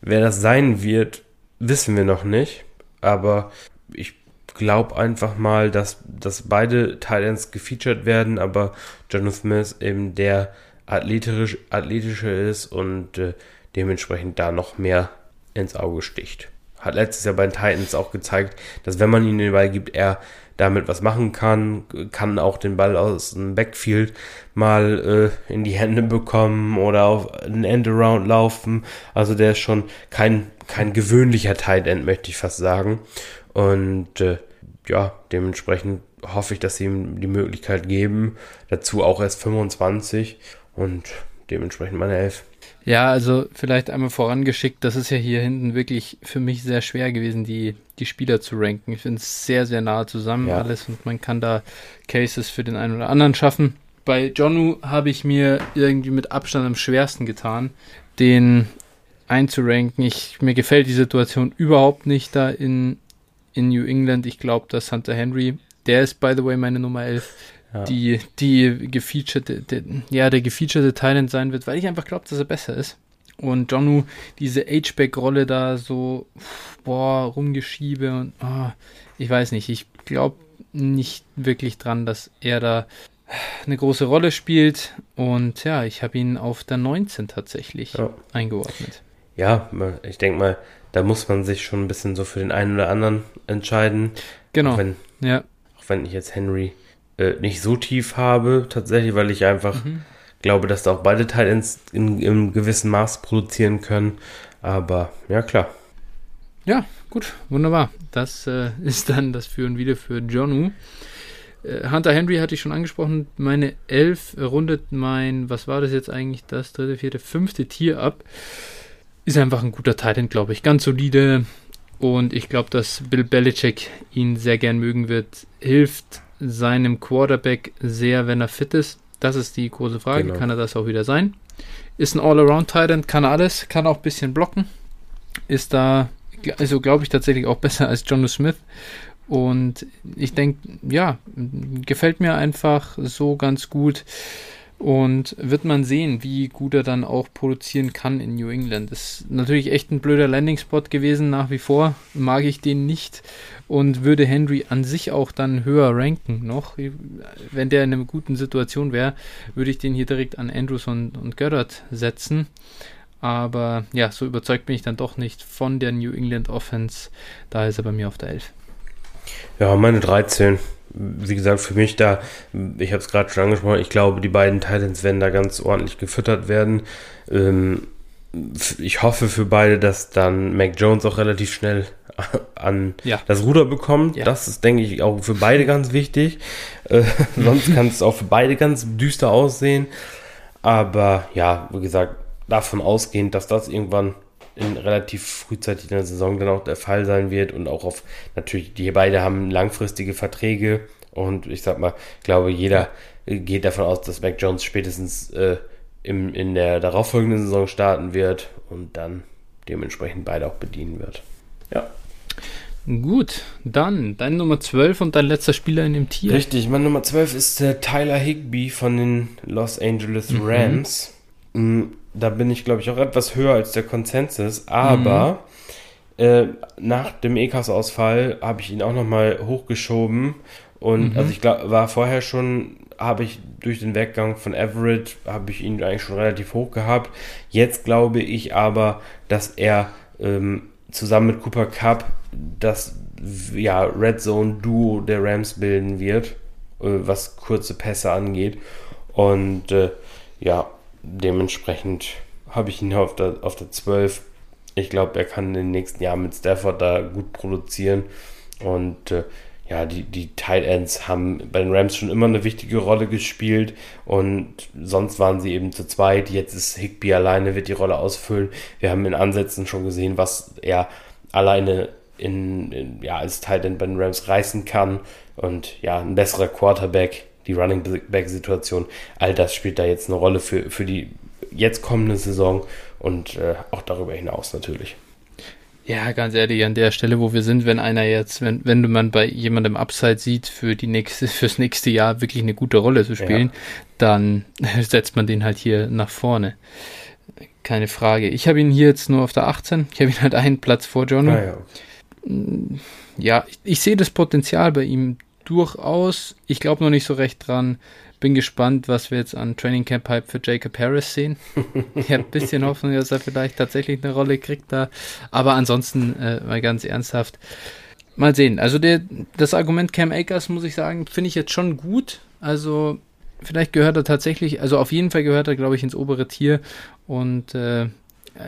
Wer das sein wird, wissen wir noch nicht. Aber ich glaube einfach mal, dass, dass beide Titans gefeatured werden, aber John Smith eben der athletisch, athletische ist und äh, dementsprechend da noch mehr ins Auge sticht. Hat letztes Jahr bei den Titans auch gezeigt, dass wenn man ihm den Ball gibt, er damit was machen kann, kann auch den Ball aus dem Backfield mal äh, in die Hände bekommen oder auf ein Endaround laufen. Also der ist schon kein, kein gewöhnlicher Tight End, möchte ich fast sagen. Und äh, ja, dementsprechend hoffe ich, dass sie ihm die Möglichkeit geben. Dazu auch erst 25 und dementsprechend meine 11. Ja, also vielleicht einmal vorangeschickt, das ist ja hier hinten wirklich für mich sehr schwer gewesen, die, die Spieler zu ranken. Ich finde es sehr, sehr nahe zusammen ja. alles und man kann da Cases für den einen oder anderen schaffen. Bei Jonu habe ich mir irgendwie mit Abstand am schwersten getan, den einzuranken. Ich, mir gefällt die Situation überhaupt nicht da in, in New England. Ich glaube, dass Hunter Henry, der ist by the way meine Nummer 11, ja. die, die gefeaturete, der, ja, der gefeaturete Talent sein wird, weil ich einfach glaube, dass er besser ist. Und Jonu, diese H-Back-Rolle da so, boah, rumgeschiebe und, oh, ich weiß nicht, ich glaube nicht wirklich dran, dass er da eine große Rolle spielt. Und ja, ich habe ihn auf der 19 tatsächlich ja. eingeordnet. Ja, ich denke mal, da muss man sich schon ein bisschen so für den einen oder anderen entscheiden. Genau. Auch wenn, ja. auch wenn ich jetzt Henry äh, nicht so tief habe, tatsächlich, weil ich einfach mhm. glaube, dass da auch beide Teile in, in, gewissem Maß produzieren können. Aber ja, klar. Ja, gut, wunderbar. Das äh, ist dann das Für und Wieder für Jonu. Äh, Hunter Henry hatte ich schon angesprochen. Meine elf rundet mein, was war das jetzt eigentlich, das dritte, vierte, fünfte Tier ab. Ist einfach ein guter Titan, glaube ich. Ganz solide. Und ich glaube, dass Bill Belichick ihn sehr gern mögen wird. Hilft seinem Quarterback sehr, wenn er fit ist? Das ist die große Frage. Genau. Kann er das auch wieder sein? Ist ein All-Around-Titan, kann alles, kann auch ein bisschen blocken. Ist da, also glaube ich tatsächlich auch besser als John Smith. Und ich denke, ja, gefällt mir einfach so ganz gut. Und wird man sehen, wie gut er dann auch produzieren kann in New England. Ist natürlich echt ein blöder Landing-Spot gewesen, nach wie vor mag ich den nicht und würde Henry an sich auch dann höher ranken noch. Wenn der in einer guten Situation wäre, würde ich den hier direkt an Andrews und, und Goddard setzen. Aber ja, so überzeugt bin ich dann doch nicht von der New England Offense. Da ist er bei mir auf der 11. Ja, meine 13 wie gesagt, für mich da, ich habe es gerade schon angesprochen, ich glaube, die beiden Titans werden da ganz ordentlich gefüttert werden. Ähm, ich hoffe für beide, dass dann Mac Jones auch relativ schnell an ja. das Ruder bekommt. Ja. Das ist, denke ich, auch für beide ganz wichtig. Äh, sonst kann es auch für beide ganz düster aussehen. Aber ja, wie gesagt, davon ausgehend, dass das irgendwann in relativ frühzeitig in der Saison dann auch der Fall sein wird und auch auf natürlich, die beide haben langfristige Verträge und ich sag mal, ich glaube, jeder geht davon aus, dass Mac Jones spätestens äh, im, in der darauffolgenden Saison starten wird und dann dementsprechend beide auch bedienen wird. Ja. Gut, dann deine Nummer 12 und dein letzter Spieler in dem Tier. Richtig, mein Nummer 12 ist der Tyler Higby von den Los Angeles mhm. Rams. Mhm da bin ich, glaube ich, auch etwas höher als der Konsensus, aber mhm. äh, nach dem EKAS-Ausfall habe ich ihn auch nochmal hochgeschoben und mhm. also ich glaube, war vorher schon, habe ich durch den Weggang von Everett, habe ich ihn eigentlich schon relativ hoch gehabt. Jetzt glaube ich aber, dass er ähm, zusammen mit Cooper Cup das ja, Red Zone Duo der Rams bilden wird, äh, was kurze Pässe angeht. Und äh, ja, dementsprechend habe ich ihn auf der, auf der 12. Ich glaube, er kann in den nächsten Jahren mit Stafford da gut produzieren. Und äh, ja, die, die Tight Ends haben bei den Rams schon immer eine wichtige Rolle gespielt und sonst waren sie eben zu zweit. Jetzt ist Higby alleine, wird die Rolle ausfüllen. Wir haben in Ansätzen schon gesehen, was er alleine in, in ja, als Tight End bei den Rams reißen kann. Und ja, ein besserer Quarterback die Running Back-Situation. All das spielt da jetzt eine Rolle für, für die jetzt kommende Saison und äh, auch darüber hinaus natürlich. Ja, ganz ehrlich, an der Stelle, wo wir sind, wenn einer jetzt, wenn, wenn man bei jemandem Upside sieht, für die nächste, fürs nächste Jahr wirklich eine gute Rolle zu spielen, ja. dann setzt man den halt hier nach vorne. Keine Frage. Ich habe ihn hier jetzt nur auf der 18. Ich habe ihn halt einen Platz vor Jono. Ah, ja, ja, ich, ich sehe das Potenzial bei ihm durchaus. Ich glaube noch nicht so recht dran, bin gespannt, was wir jetzt an Training Camp Hype für Jacob Harris sehen. ich habe ein bisschen Hoffnung, dass er vielleicht tatsächlich eine Rolle kriegt da. Aber ansonsten äh, mal ganz ernsthaft. Mal sehen. Also der, das Argument Cam Akers, muss ich sagen, finde ich jetzt schon gut. Also vielleicht gehört er tatsächlich, also auf jeden Fall gehört er, glaube ich, ins obere Tier und äh,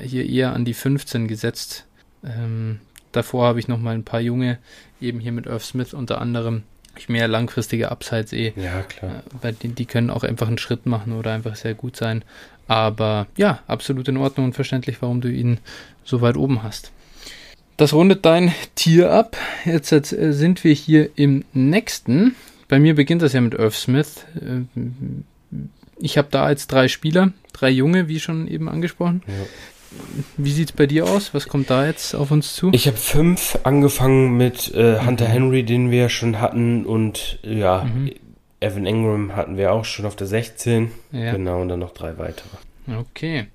hier eher an die 15 gesetzt. Ähm, davor habe ich noch mal ein paar junge, eben hier mit Irv Smith unter anderem, ich mehr langfristige Upsides eh. Ja, klar. Äh, weil die, die können auch einfach einen Schritt machen oder einfach sehr gut sein. Aber ja, absolut in Ordnung und verständlich, warum du ihn so weit oben hast. Das rundet dein Tier ab. Jetzt, jetzt äh, sind wir hier im nächsten. Bei mir beginnt das ja mit Irv Smith. Äh, ich habe da jetzt drei Spieler, drei Junge, wie schon eben angesprochen. Ja. Wie sieht es bei dir aus? Was kommt da jetzt auf uns zu? Ich habe fünf angefangen mit äh, Hunter mhm. Henry, den wir schon hatten, und ja, mhm. Evan Ingram hatten wir auch schon auf der 16. Ja. Genau, und dann noch drei weitere. Okay.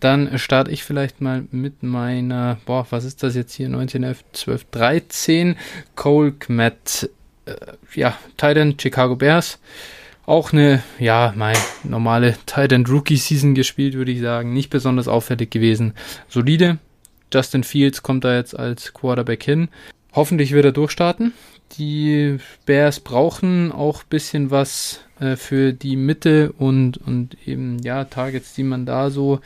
Dann starte ich vielleicht mal mit meiner, boah, was ist das jetzt hier? 19, 11, 12, 13. Cole Kmet, äh, ja, Titan, Chicago Bears auch eine, ja, mein normale Tight Rookie Season gespielt, würde ich sagen. Nicht besonders auffällig gewesen. Solide. Justin Fields kommt da jetzt als Quarterback hin. Hoffentlich wird er durchstarten. Die Bears brauchen auch ein bisschen was äh, für die Mitte und, und eben, ja, Targets, die man da so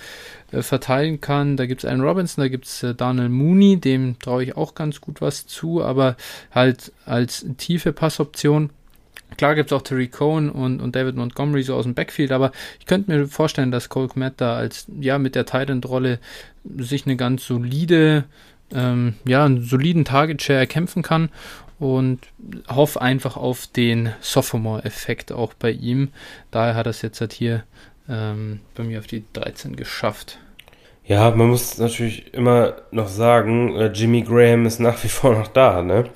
äh, verteilen kann. Da gibt es einen Robinson, da gibt es äh, Daniel Mooney, dem traue ich auch ganz gut was zu, aber halt als tiefe Passoption. Klar gibt es auch Terry Cohen und, und David Montgomery so aus dem Backfield, aber ich könnte mir vorstellen, dass Cole Kmet da als, ja, mit der Titan-Rolle sich eine ganz solide, ähm, ja, einen soliden Target-Share erkämpfen kann und hoffe einfach auf den Sophomore-Effekt auch bei ihm. Daher hat er es jetzt halt hier ähm, bei mir auf die 13 geschafft. Ja, man muss natürlich immer noch sagen, äh, Jimmy Graham ist nach wie vor noch da, ne?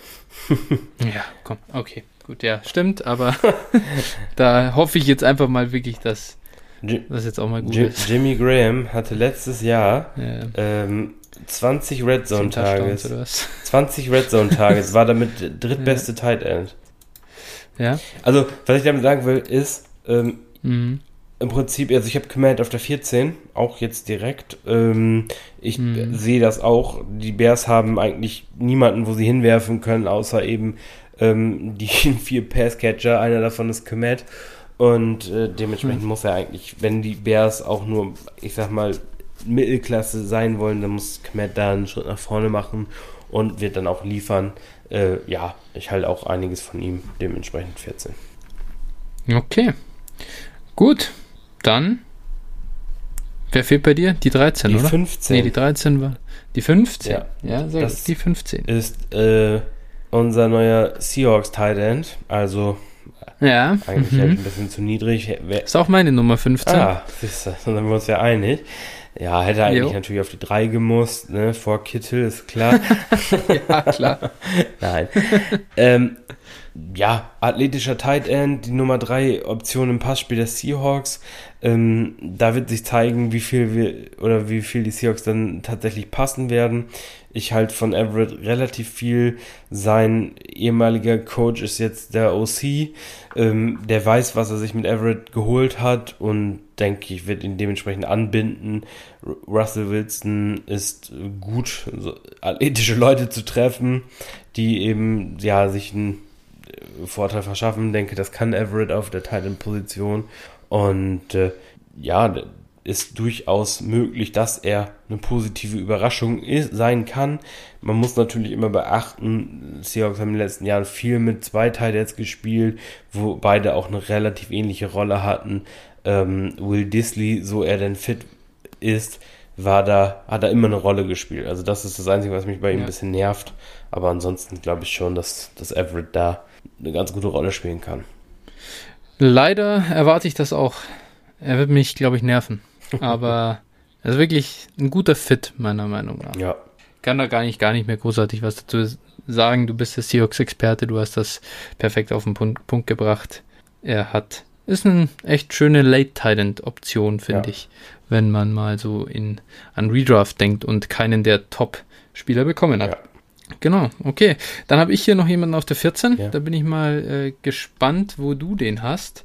ja, komm, okay. Gut, ja, stimmt, aber da hoffe ich jetzt einfach mal wirklich, dass das jetzt auch mal gut J ist. Jimmy Graham hatte letztes Jahr ja. ähm, 20 Red Zone Tages. 20 Red Zone Tages, war damit drittbeste ja. Tight End. Ja. Also, was ich damit sagen will, ist, ähm, mhm. im Prinzip, also ich habe Command auf der 14, auch jetzt direkt. Ähm, ich mhm. sehe das auch. Die Bears haben eigentlich niemanden, wo sie hinwerfen können, außer eben ähm, die vier Passcatcher, einer davon ist Komet. Und äh, dementsprechend mhm. muss er eigentlich, wenn die Bears auch nur, ich sag mal, Mittelklasse sein wollen, dann muss Komet da einen Schritt nach vorne machen und wird dann auch liefern. Äh, ja, ich halte auch einiges von ihm, dementsprechend 14. Okay. Gut, dann. Wer fehlt bei dir? Die 13, die oder? Die 15. Nee, die 13 war. Die 15? Ja, ja sehr das gut. Die 15. Ist, äh, unser neuer Seahawks Tight End. Also ja. eigentlich mhm. halt ein bisschen zu niedrig. Wer, ist auch meine Nummer 15. Ah, siehst du, dann sind wir uns ja einig. Ja, hätte eigentlich jo. natürlich auf die 3 gemusst, ne? Vor Kittel, ist klar. ja, klar. Nein. ähm, ja, athletischer Tight End, die Nummer 3 Option im Passspiel der Seahawks. Ähm, da wird sich zeigen, wie viel wir oder wie viel die Seahawks dann tatsächlich passen werden. Ich halte von Everett relativ viel. Sein ehemaliger Coach ist jetzt der OC. Ähm, der weiß, was er sich mit Everett geholt hat und denke ich, wird ihn dementsprechend anbinden. Russell Wilson ist gut, so athletische Leute zu treffen, die eben ja sich einen Vorteil verschaffen. Denke, das kann Everett auf der Titan-Position. Und äh, ja, ist durchaus möglich, dass er eine positive Überraschung ist, sein kann. Man muss natürlich immer beachten, Seahawks haben in den letzten Jahren viel mit zwei jetzt gespielt, wo beide auch eine relativ ähnliche Rolle hatten. Ähm, Will Disley, so er denn fit ist, war da, hat er immer eine Rolle gespielt. Also das ist das Einzige, was mich bei ihm ja. ein bisschen nervt. Aber ansonsten glaube ich schon, dass, dass Everett da eine ganz gute Rolle spielen kann. Leider erwarte ich das auch. Er wird mich, glaube ich, nerven. Aber er ist wirklich ein guter Fit, meiner Meinung nach. Ja. Kann da gar nicht, gar nicht mehr großartig was dazu sagen. Du bist der Seahawks-Experte, du hast das perfekt auf den Punkt, Punkt gebracht. Er hat, ist eine echt schöne Late-Titan-Option, finde Ja. ich, wenn man mal so in, an Redraft denkt und keinen der Top-Spieler bekommen hat. Ja. Genau, okay. Dann habe ich hier noch jemanden auf der 14. Ja. Da bin ich mal äh, gespannt, wo du den hast.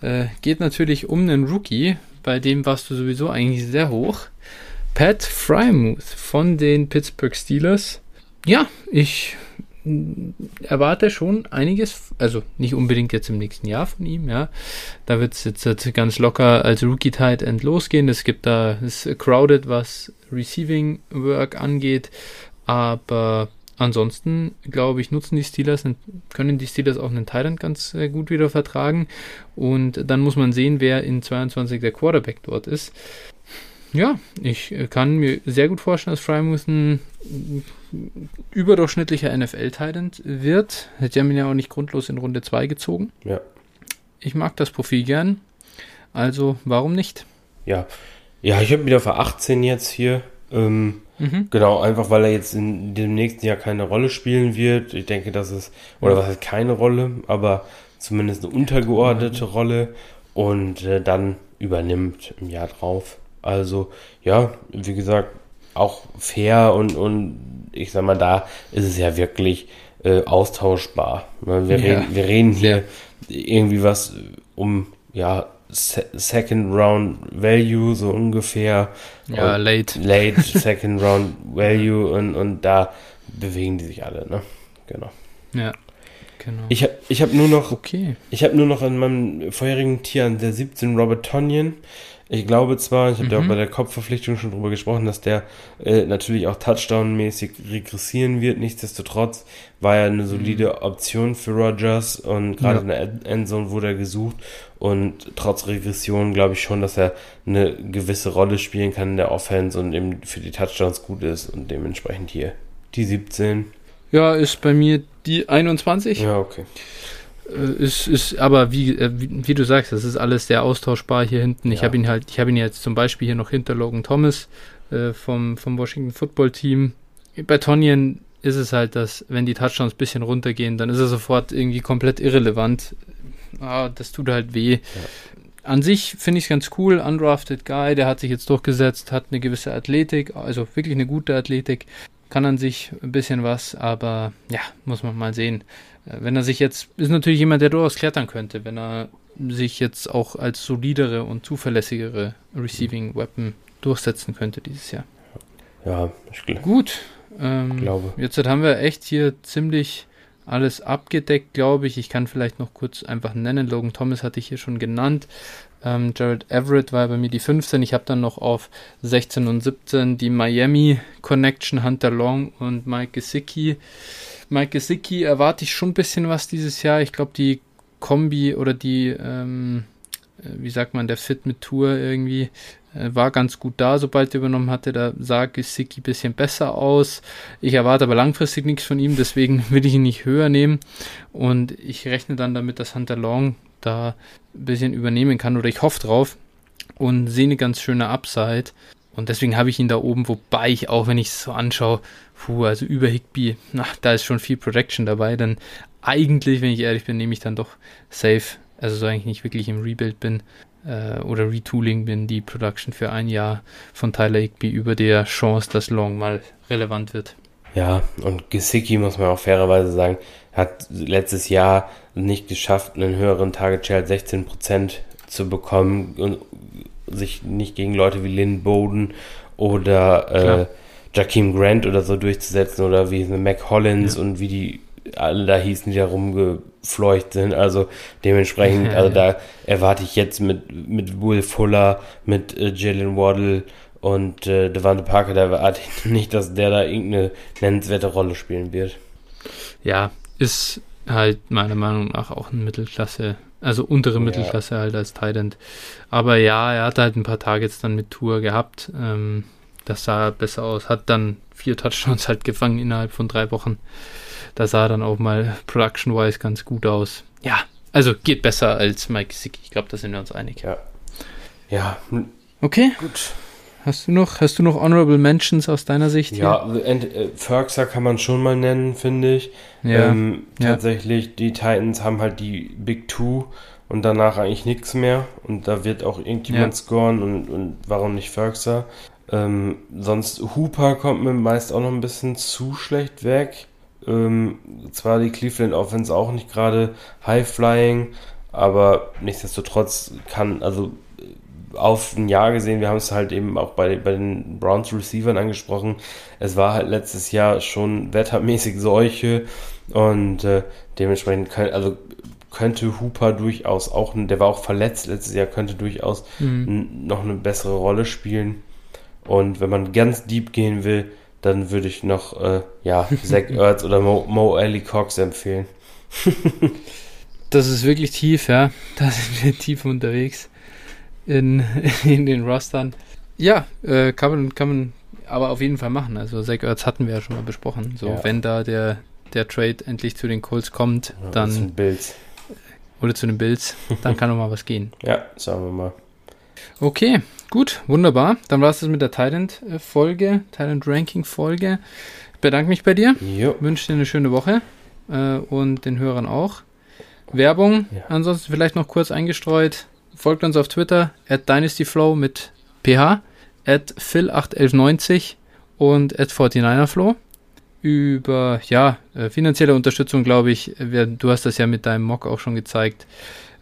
Äh, geht natürlich um einen Rookie, bei dem warst du sowieso eigentlich sehr hoch. Pat Frymouth von den Pittsburgh Steelers. Ja, ich mm, erwarte schon einiges, also nicht unbedingt jetzt im nächsten Jahr von ihm, ja. Da wird es jetzt, jetzt ganz locker als Rookie Tight End losgehen. Es gibt da, es ist crowded, was Receiving Work angeht, aber ansonsten, glaube ich, nutzen die Steelers, können die Steelers auch einen End ganz äh, gut wieder vertragen. Und dann muss man sehen, wer in 22 der Quarterback dort ist. Ja, ich äh, kann mir sehr gut vorstellen, dass Frymouth ein überdurchschnittlicher NFL-Titan wird. Die haben ihn ja auch nicht grundlos in Runde 2 gezogen. Ja. Ich mag das Profil gern. Also, warum nicht? Ja. Ja, ich habe wieder für 18 jetzt hier. Ähm, Mhm. Genau, einfach weil er jetzt in dem nächsten Jahr keine Rolle spielen wird. Ich denke, dass es, oder was heißt keine Rolle, aber zumindest eine untergeordnete Rolle und äh, dann übernimmt im Jahr drauf. Also, ja, wie gesagt, auch fair und, und ich sag mal, da ist es ja wirklich äh, austauschbar. Wir, Ja. reden, wir reden hier irgendwie was um, ja, Second Round Value, so ungefähr. Ja, Und- late. Late Second Round Value und, und da bewegen die sich alle, ne? Genau. Ja, genau. Ich habe ich hab nur noch okay. ich habe nur noch an meinem vorherigen Tier an der 17 Robert Tonyan. Ich glaube zwar, ich habe ja auch Mhm. bei der Kopfverpflichtung schon drüber gesprochen, dass der äh, natürlich auch Touchdown-mäßig regressieren wird. Nichtsdestotrotz war er eine solide Option für Rogers und gerade Ja. in der End- Endzone wurde er gesucht. Und trotz Regression glaube ich schon, dass er eine gewisse Rolle spielen kann in der Offense und eben für die Touchdowns gut ist und dementsprechend hier die 17. Ja, ist bei mir die 21. Ja, okay. Äh, Ist, ist aber wie, äh, wie, wie du sagst, das ist alles sehr austauschbar hier hinten. Ich Ja. habe ihn halt, ich habe ihn jetzt zum Beispiel hier noch hinter Logan Thomas äh, vom, vom Washington Football Team. Bei Tonyan ist es halt, dass wenn die Touchdowns ein bisschen runtergehen, dann ist er sofort irgendwie komplett irrelevant. Ah, das tut halt weh. An sich finde ich es ganz cool. Undrafted Guy, der hat sich jetzt durchgesetzt, hat eine gewisse Athletik, also wirklich eine gute Athletik. Kann an sich ein bisschen was, aber ja, muss man mal sehen. Äh, Wenn er sich jetzt, ist natürlich jemand, der durchaus klettern könnte, wenn er sich jetzt auch als solidere und zuverlässigere Receiving Weapon durchsetzen könnte dieses Jahr. Ja, ich gl Gut, ähm, glaube. jetzt haben wir echt hier ziemlich alles abgedeckt, glaube ich. Ich kann vielleicht noch kurz einfach nennen. Logan Thomas hatte ich hier schon genannt. Ähm, Jared Everett war bei mir die 15. Ich habe dann noch auf 16 und 17 die Miami Connection, Hunter Long und Mike Gesicki. Mike Gesicki erwarte ich schon ein bisschen was dieses Jahr. Ich glaube, die Kombi oder die, ähm, äh, wie sagt man, der Fit mit Tour irgendwie war ganz gut da, sobald er übernommen hatte. Da sah Gesicki ein bisschen besser aus. Ich erwarte aber langfristig nichts von ihm, deswegen will ich ihn nicht höher nehmen. Und ich rechne dann damit, dass Hunter Long da ein bisschen übernehmen kann oder ich hoffe drauf und sehe eine ganz schöne Upside. Und deswegen habe ich ihn da oben, wobei ich auch, wenn ich es so anschaue, puh, also über Higby, na, da ist schon viel Protection dabei. Dann eigentlich, wenn ich ehrlich bin, nehme ich dann doch safe, also so eigentlich nicht wirklich im Rebuild bin äh, oder Retooling bin, die Production für ein Jahr von Tyler Higby über der Chance, dass Long mal relevant wird. Ja, und Gesicki, muss man auch fairerweise sagen, hat letztes Jahr nicht geschafft, einen höheren Target Share als 16% zu bekommen und sich nicht gegen Leute wie Lynn Bowden oder äh. Jakeem Grant oder so durchzusetzen oder wie Mac Hollins und wie die alle da hießen, die da rumgefleucht sind. Also dementsprechend, also da erwarte ich jetzt mit, mit Will Fuller, mit äh, Jalen Waddle und äh, Devante Parker, da erwarte ich nicht, dass der da irgendeine nennenswerte Rolle spielen wird. Ja, ist halt meiner Meinung nach auch ein Mittelklasse, also untere Ja. Mittelklasse halt als Tight Aber ja, er hat halt ein paar Targets dann mit Tour gehabt. Ähm, das sah besser aus. Hat dann vier Touchdowns halt gefangen innerhalb von drei Wochen. Da sah dann auch mal production-wise ganz gut aus. Ja, Also geht besser als Mike Gesicki. Ich glaube, da sind wir uns einig. Ja. Ja, Okay. Gut. Hast du noch, hast du noch Honorable Mentions aus deiner Sicht? Ja, äh, Ferguson kann man schon mal nennen, finde ich. Ja, ähm, ja. Tatsächlich, die Titans haben halt die Big Two und danach eigentlich nichts mehr. Und da wird auch irgendjemand Ja. scoren und, und warum nicht Ferguson? Ähm, sonst Hooper kommt mir meist auch noch ein bisschen zu schlecht weg. Ähm, zwar die Cleveland Offense auch nicht gerade High-Flying, aber nichtsdestotrotz kann, also auf ein Jahr gesehen, wir haben es halt eben auch bei, bei den Browns Receivern angesprochen, es war halt letztes Jahr schon wettermäßig solche und äh, dementsprechend kann, also könnte Hooper durchaus auch, der war auch verletzt letztes Jahr, könnte durchaus Mhm. noch eine bessere Rolle spielen. Und wenn man ganz deep gehen will, dann würde ich noch, äh, ja, Zach Ertz oder Mo, Mo Alley Cox empfehlen. Das ist wirklich tief, ja. Da sind wir tief unterwegs in, in den Rostern. Ja, äh, kann man, kann man aber auf jeden Fall machen. Also Zach Ertz hatten wir ja schon mal besprochen. So, Ja. wenn da der, der Trade endlich zu den Colts kommt, Ja, dann oder zu den Bills, dann kann noch mal was gehen. Ja, sagen wir mal. Okay, gut, wunderbar. Dann war es das mit der Thailand-Folge, Thailand-Ranking-Folge. Ich bedanke mich bei dir, Jo. wünsche dir eine schöne Woche äh, und den Hörern auch. Werbung, Ja. ansonsten vielleicht noch kurz eingestreut. Folgt uns auf Twitter, at DynastyFlow mit ph, at phil81190 und at 49erflow. Über, ja, äh, finanzielle Unterstützung, glaube ich, du hast das ja mit deinem Mock auch schon gezeigt.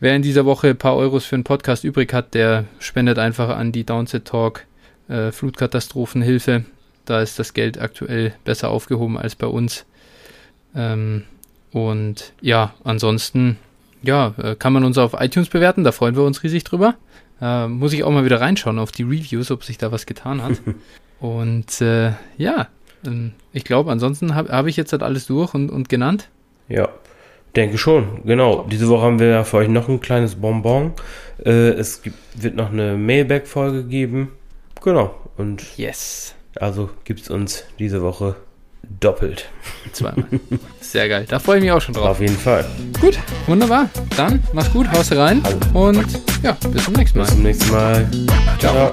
Wer in dieser Woche ein paar Euros für einen Podcast übrig hat, der spendet einfach an die Downset Talk äh, Flutkatastrophenhilfe. Da ist das Geld aktuell besser aufgehoben als bei uns. Ähm, und ja, ansonsten, ja, äh, kann man uns auf iTunes bewerten, da freuen wir uns riesig drüber. Äh, muss ich auch mal wieder reinschauen auf die Reviews, ob sich da was getan hat. und äh, ja, ähm, ich glaube, ansonsten habe hab ich jetzt halt alles durch und, und genannt. Ja, Denke schon, genau. Diese Woche haben wir ja für euch noch ein kleines Bonbon. Äh, es wird noch eine Mailback-Folge geben. Genau. Und yes. Also gibt es uns diese Woche doppelt. Zweimal. Sehr geil. Da freue ich mich auch schon drauf. Auf jeden Fall. Gut, wunderbar. Dann mach's gut, haust rein Hallo. und ja, bis zum nächsten Mal. Bis zum nächsten Mal. Ciao. Ciao.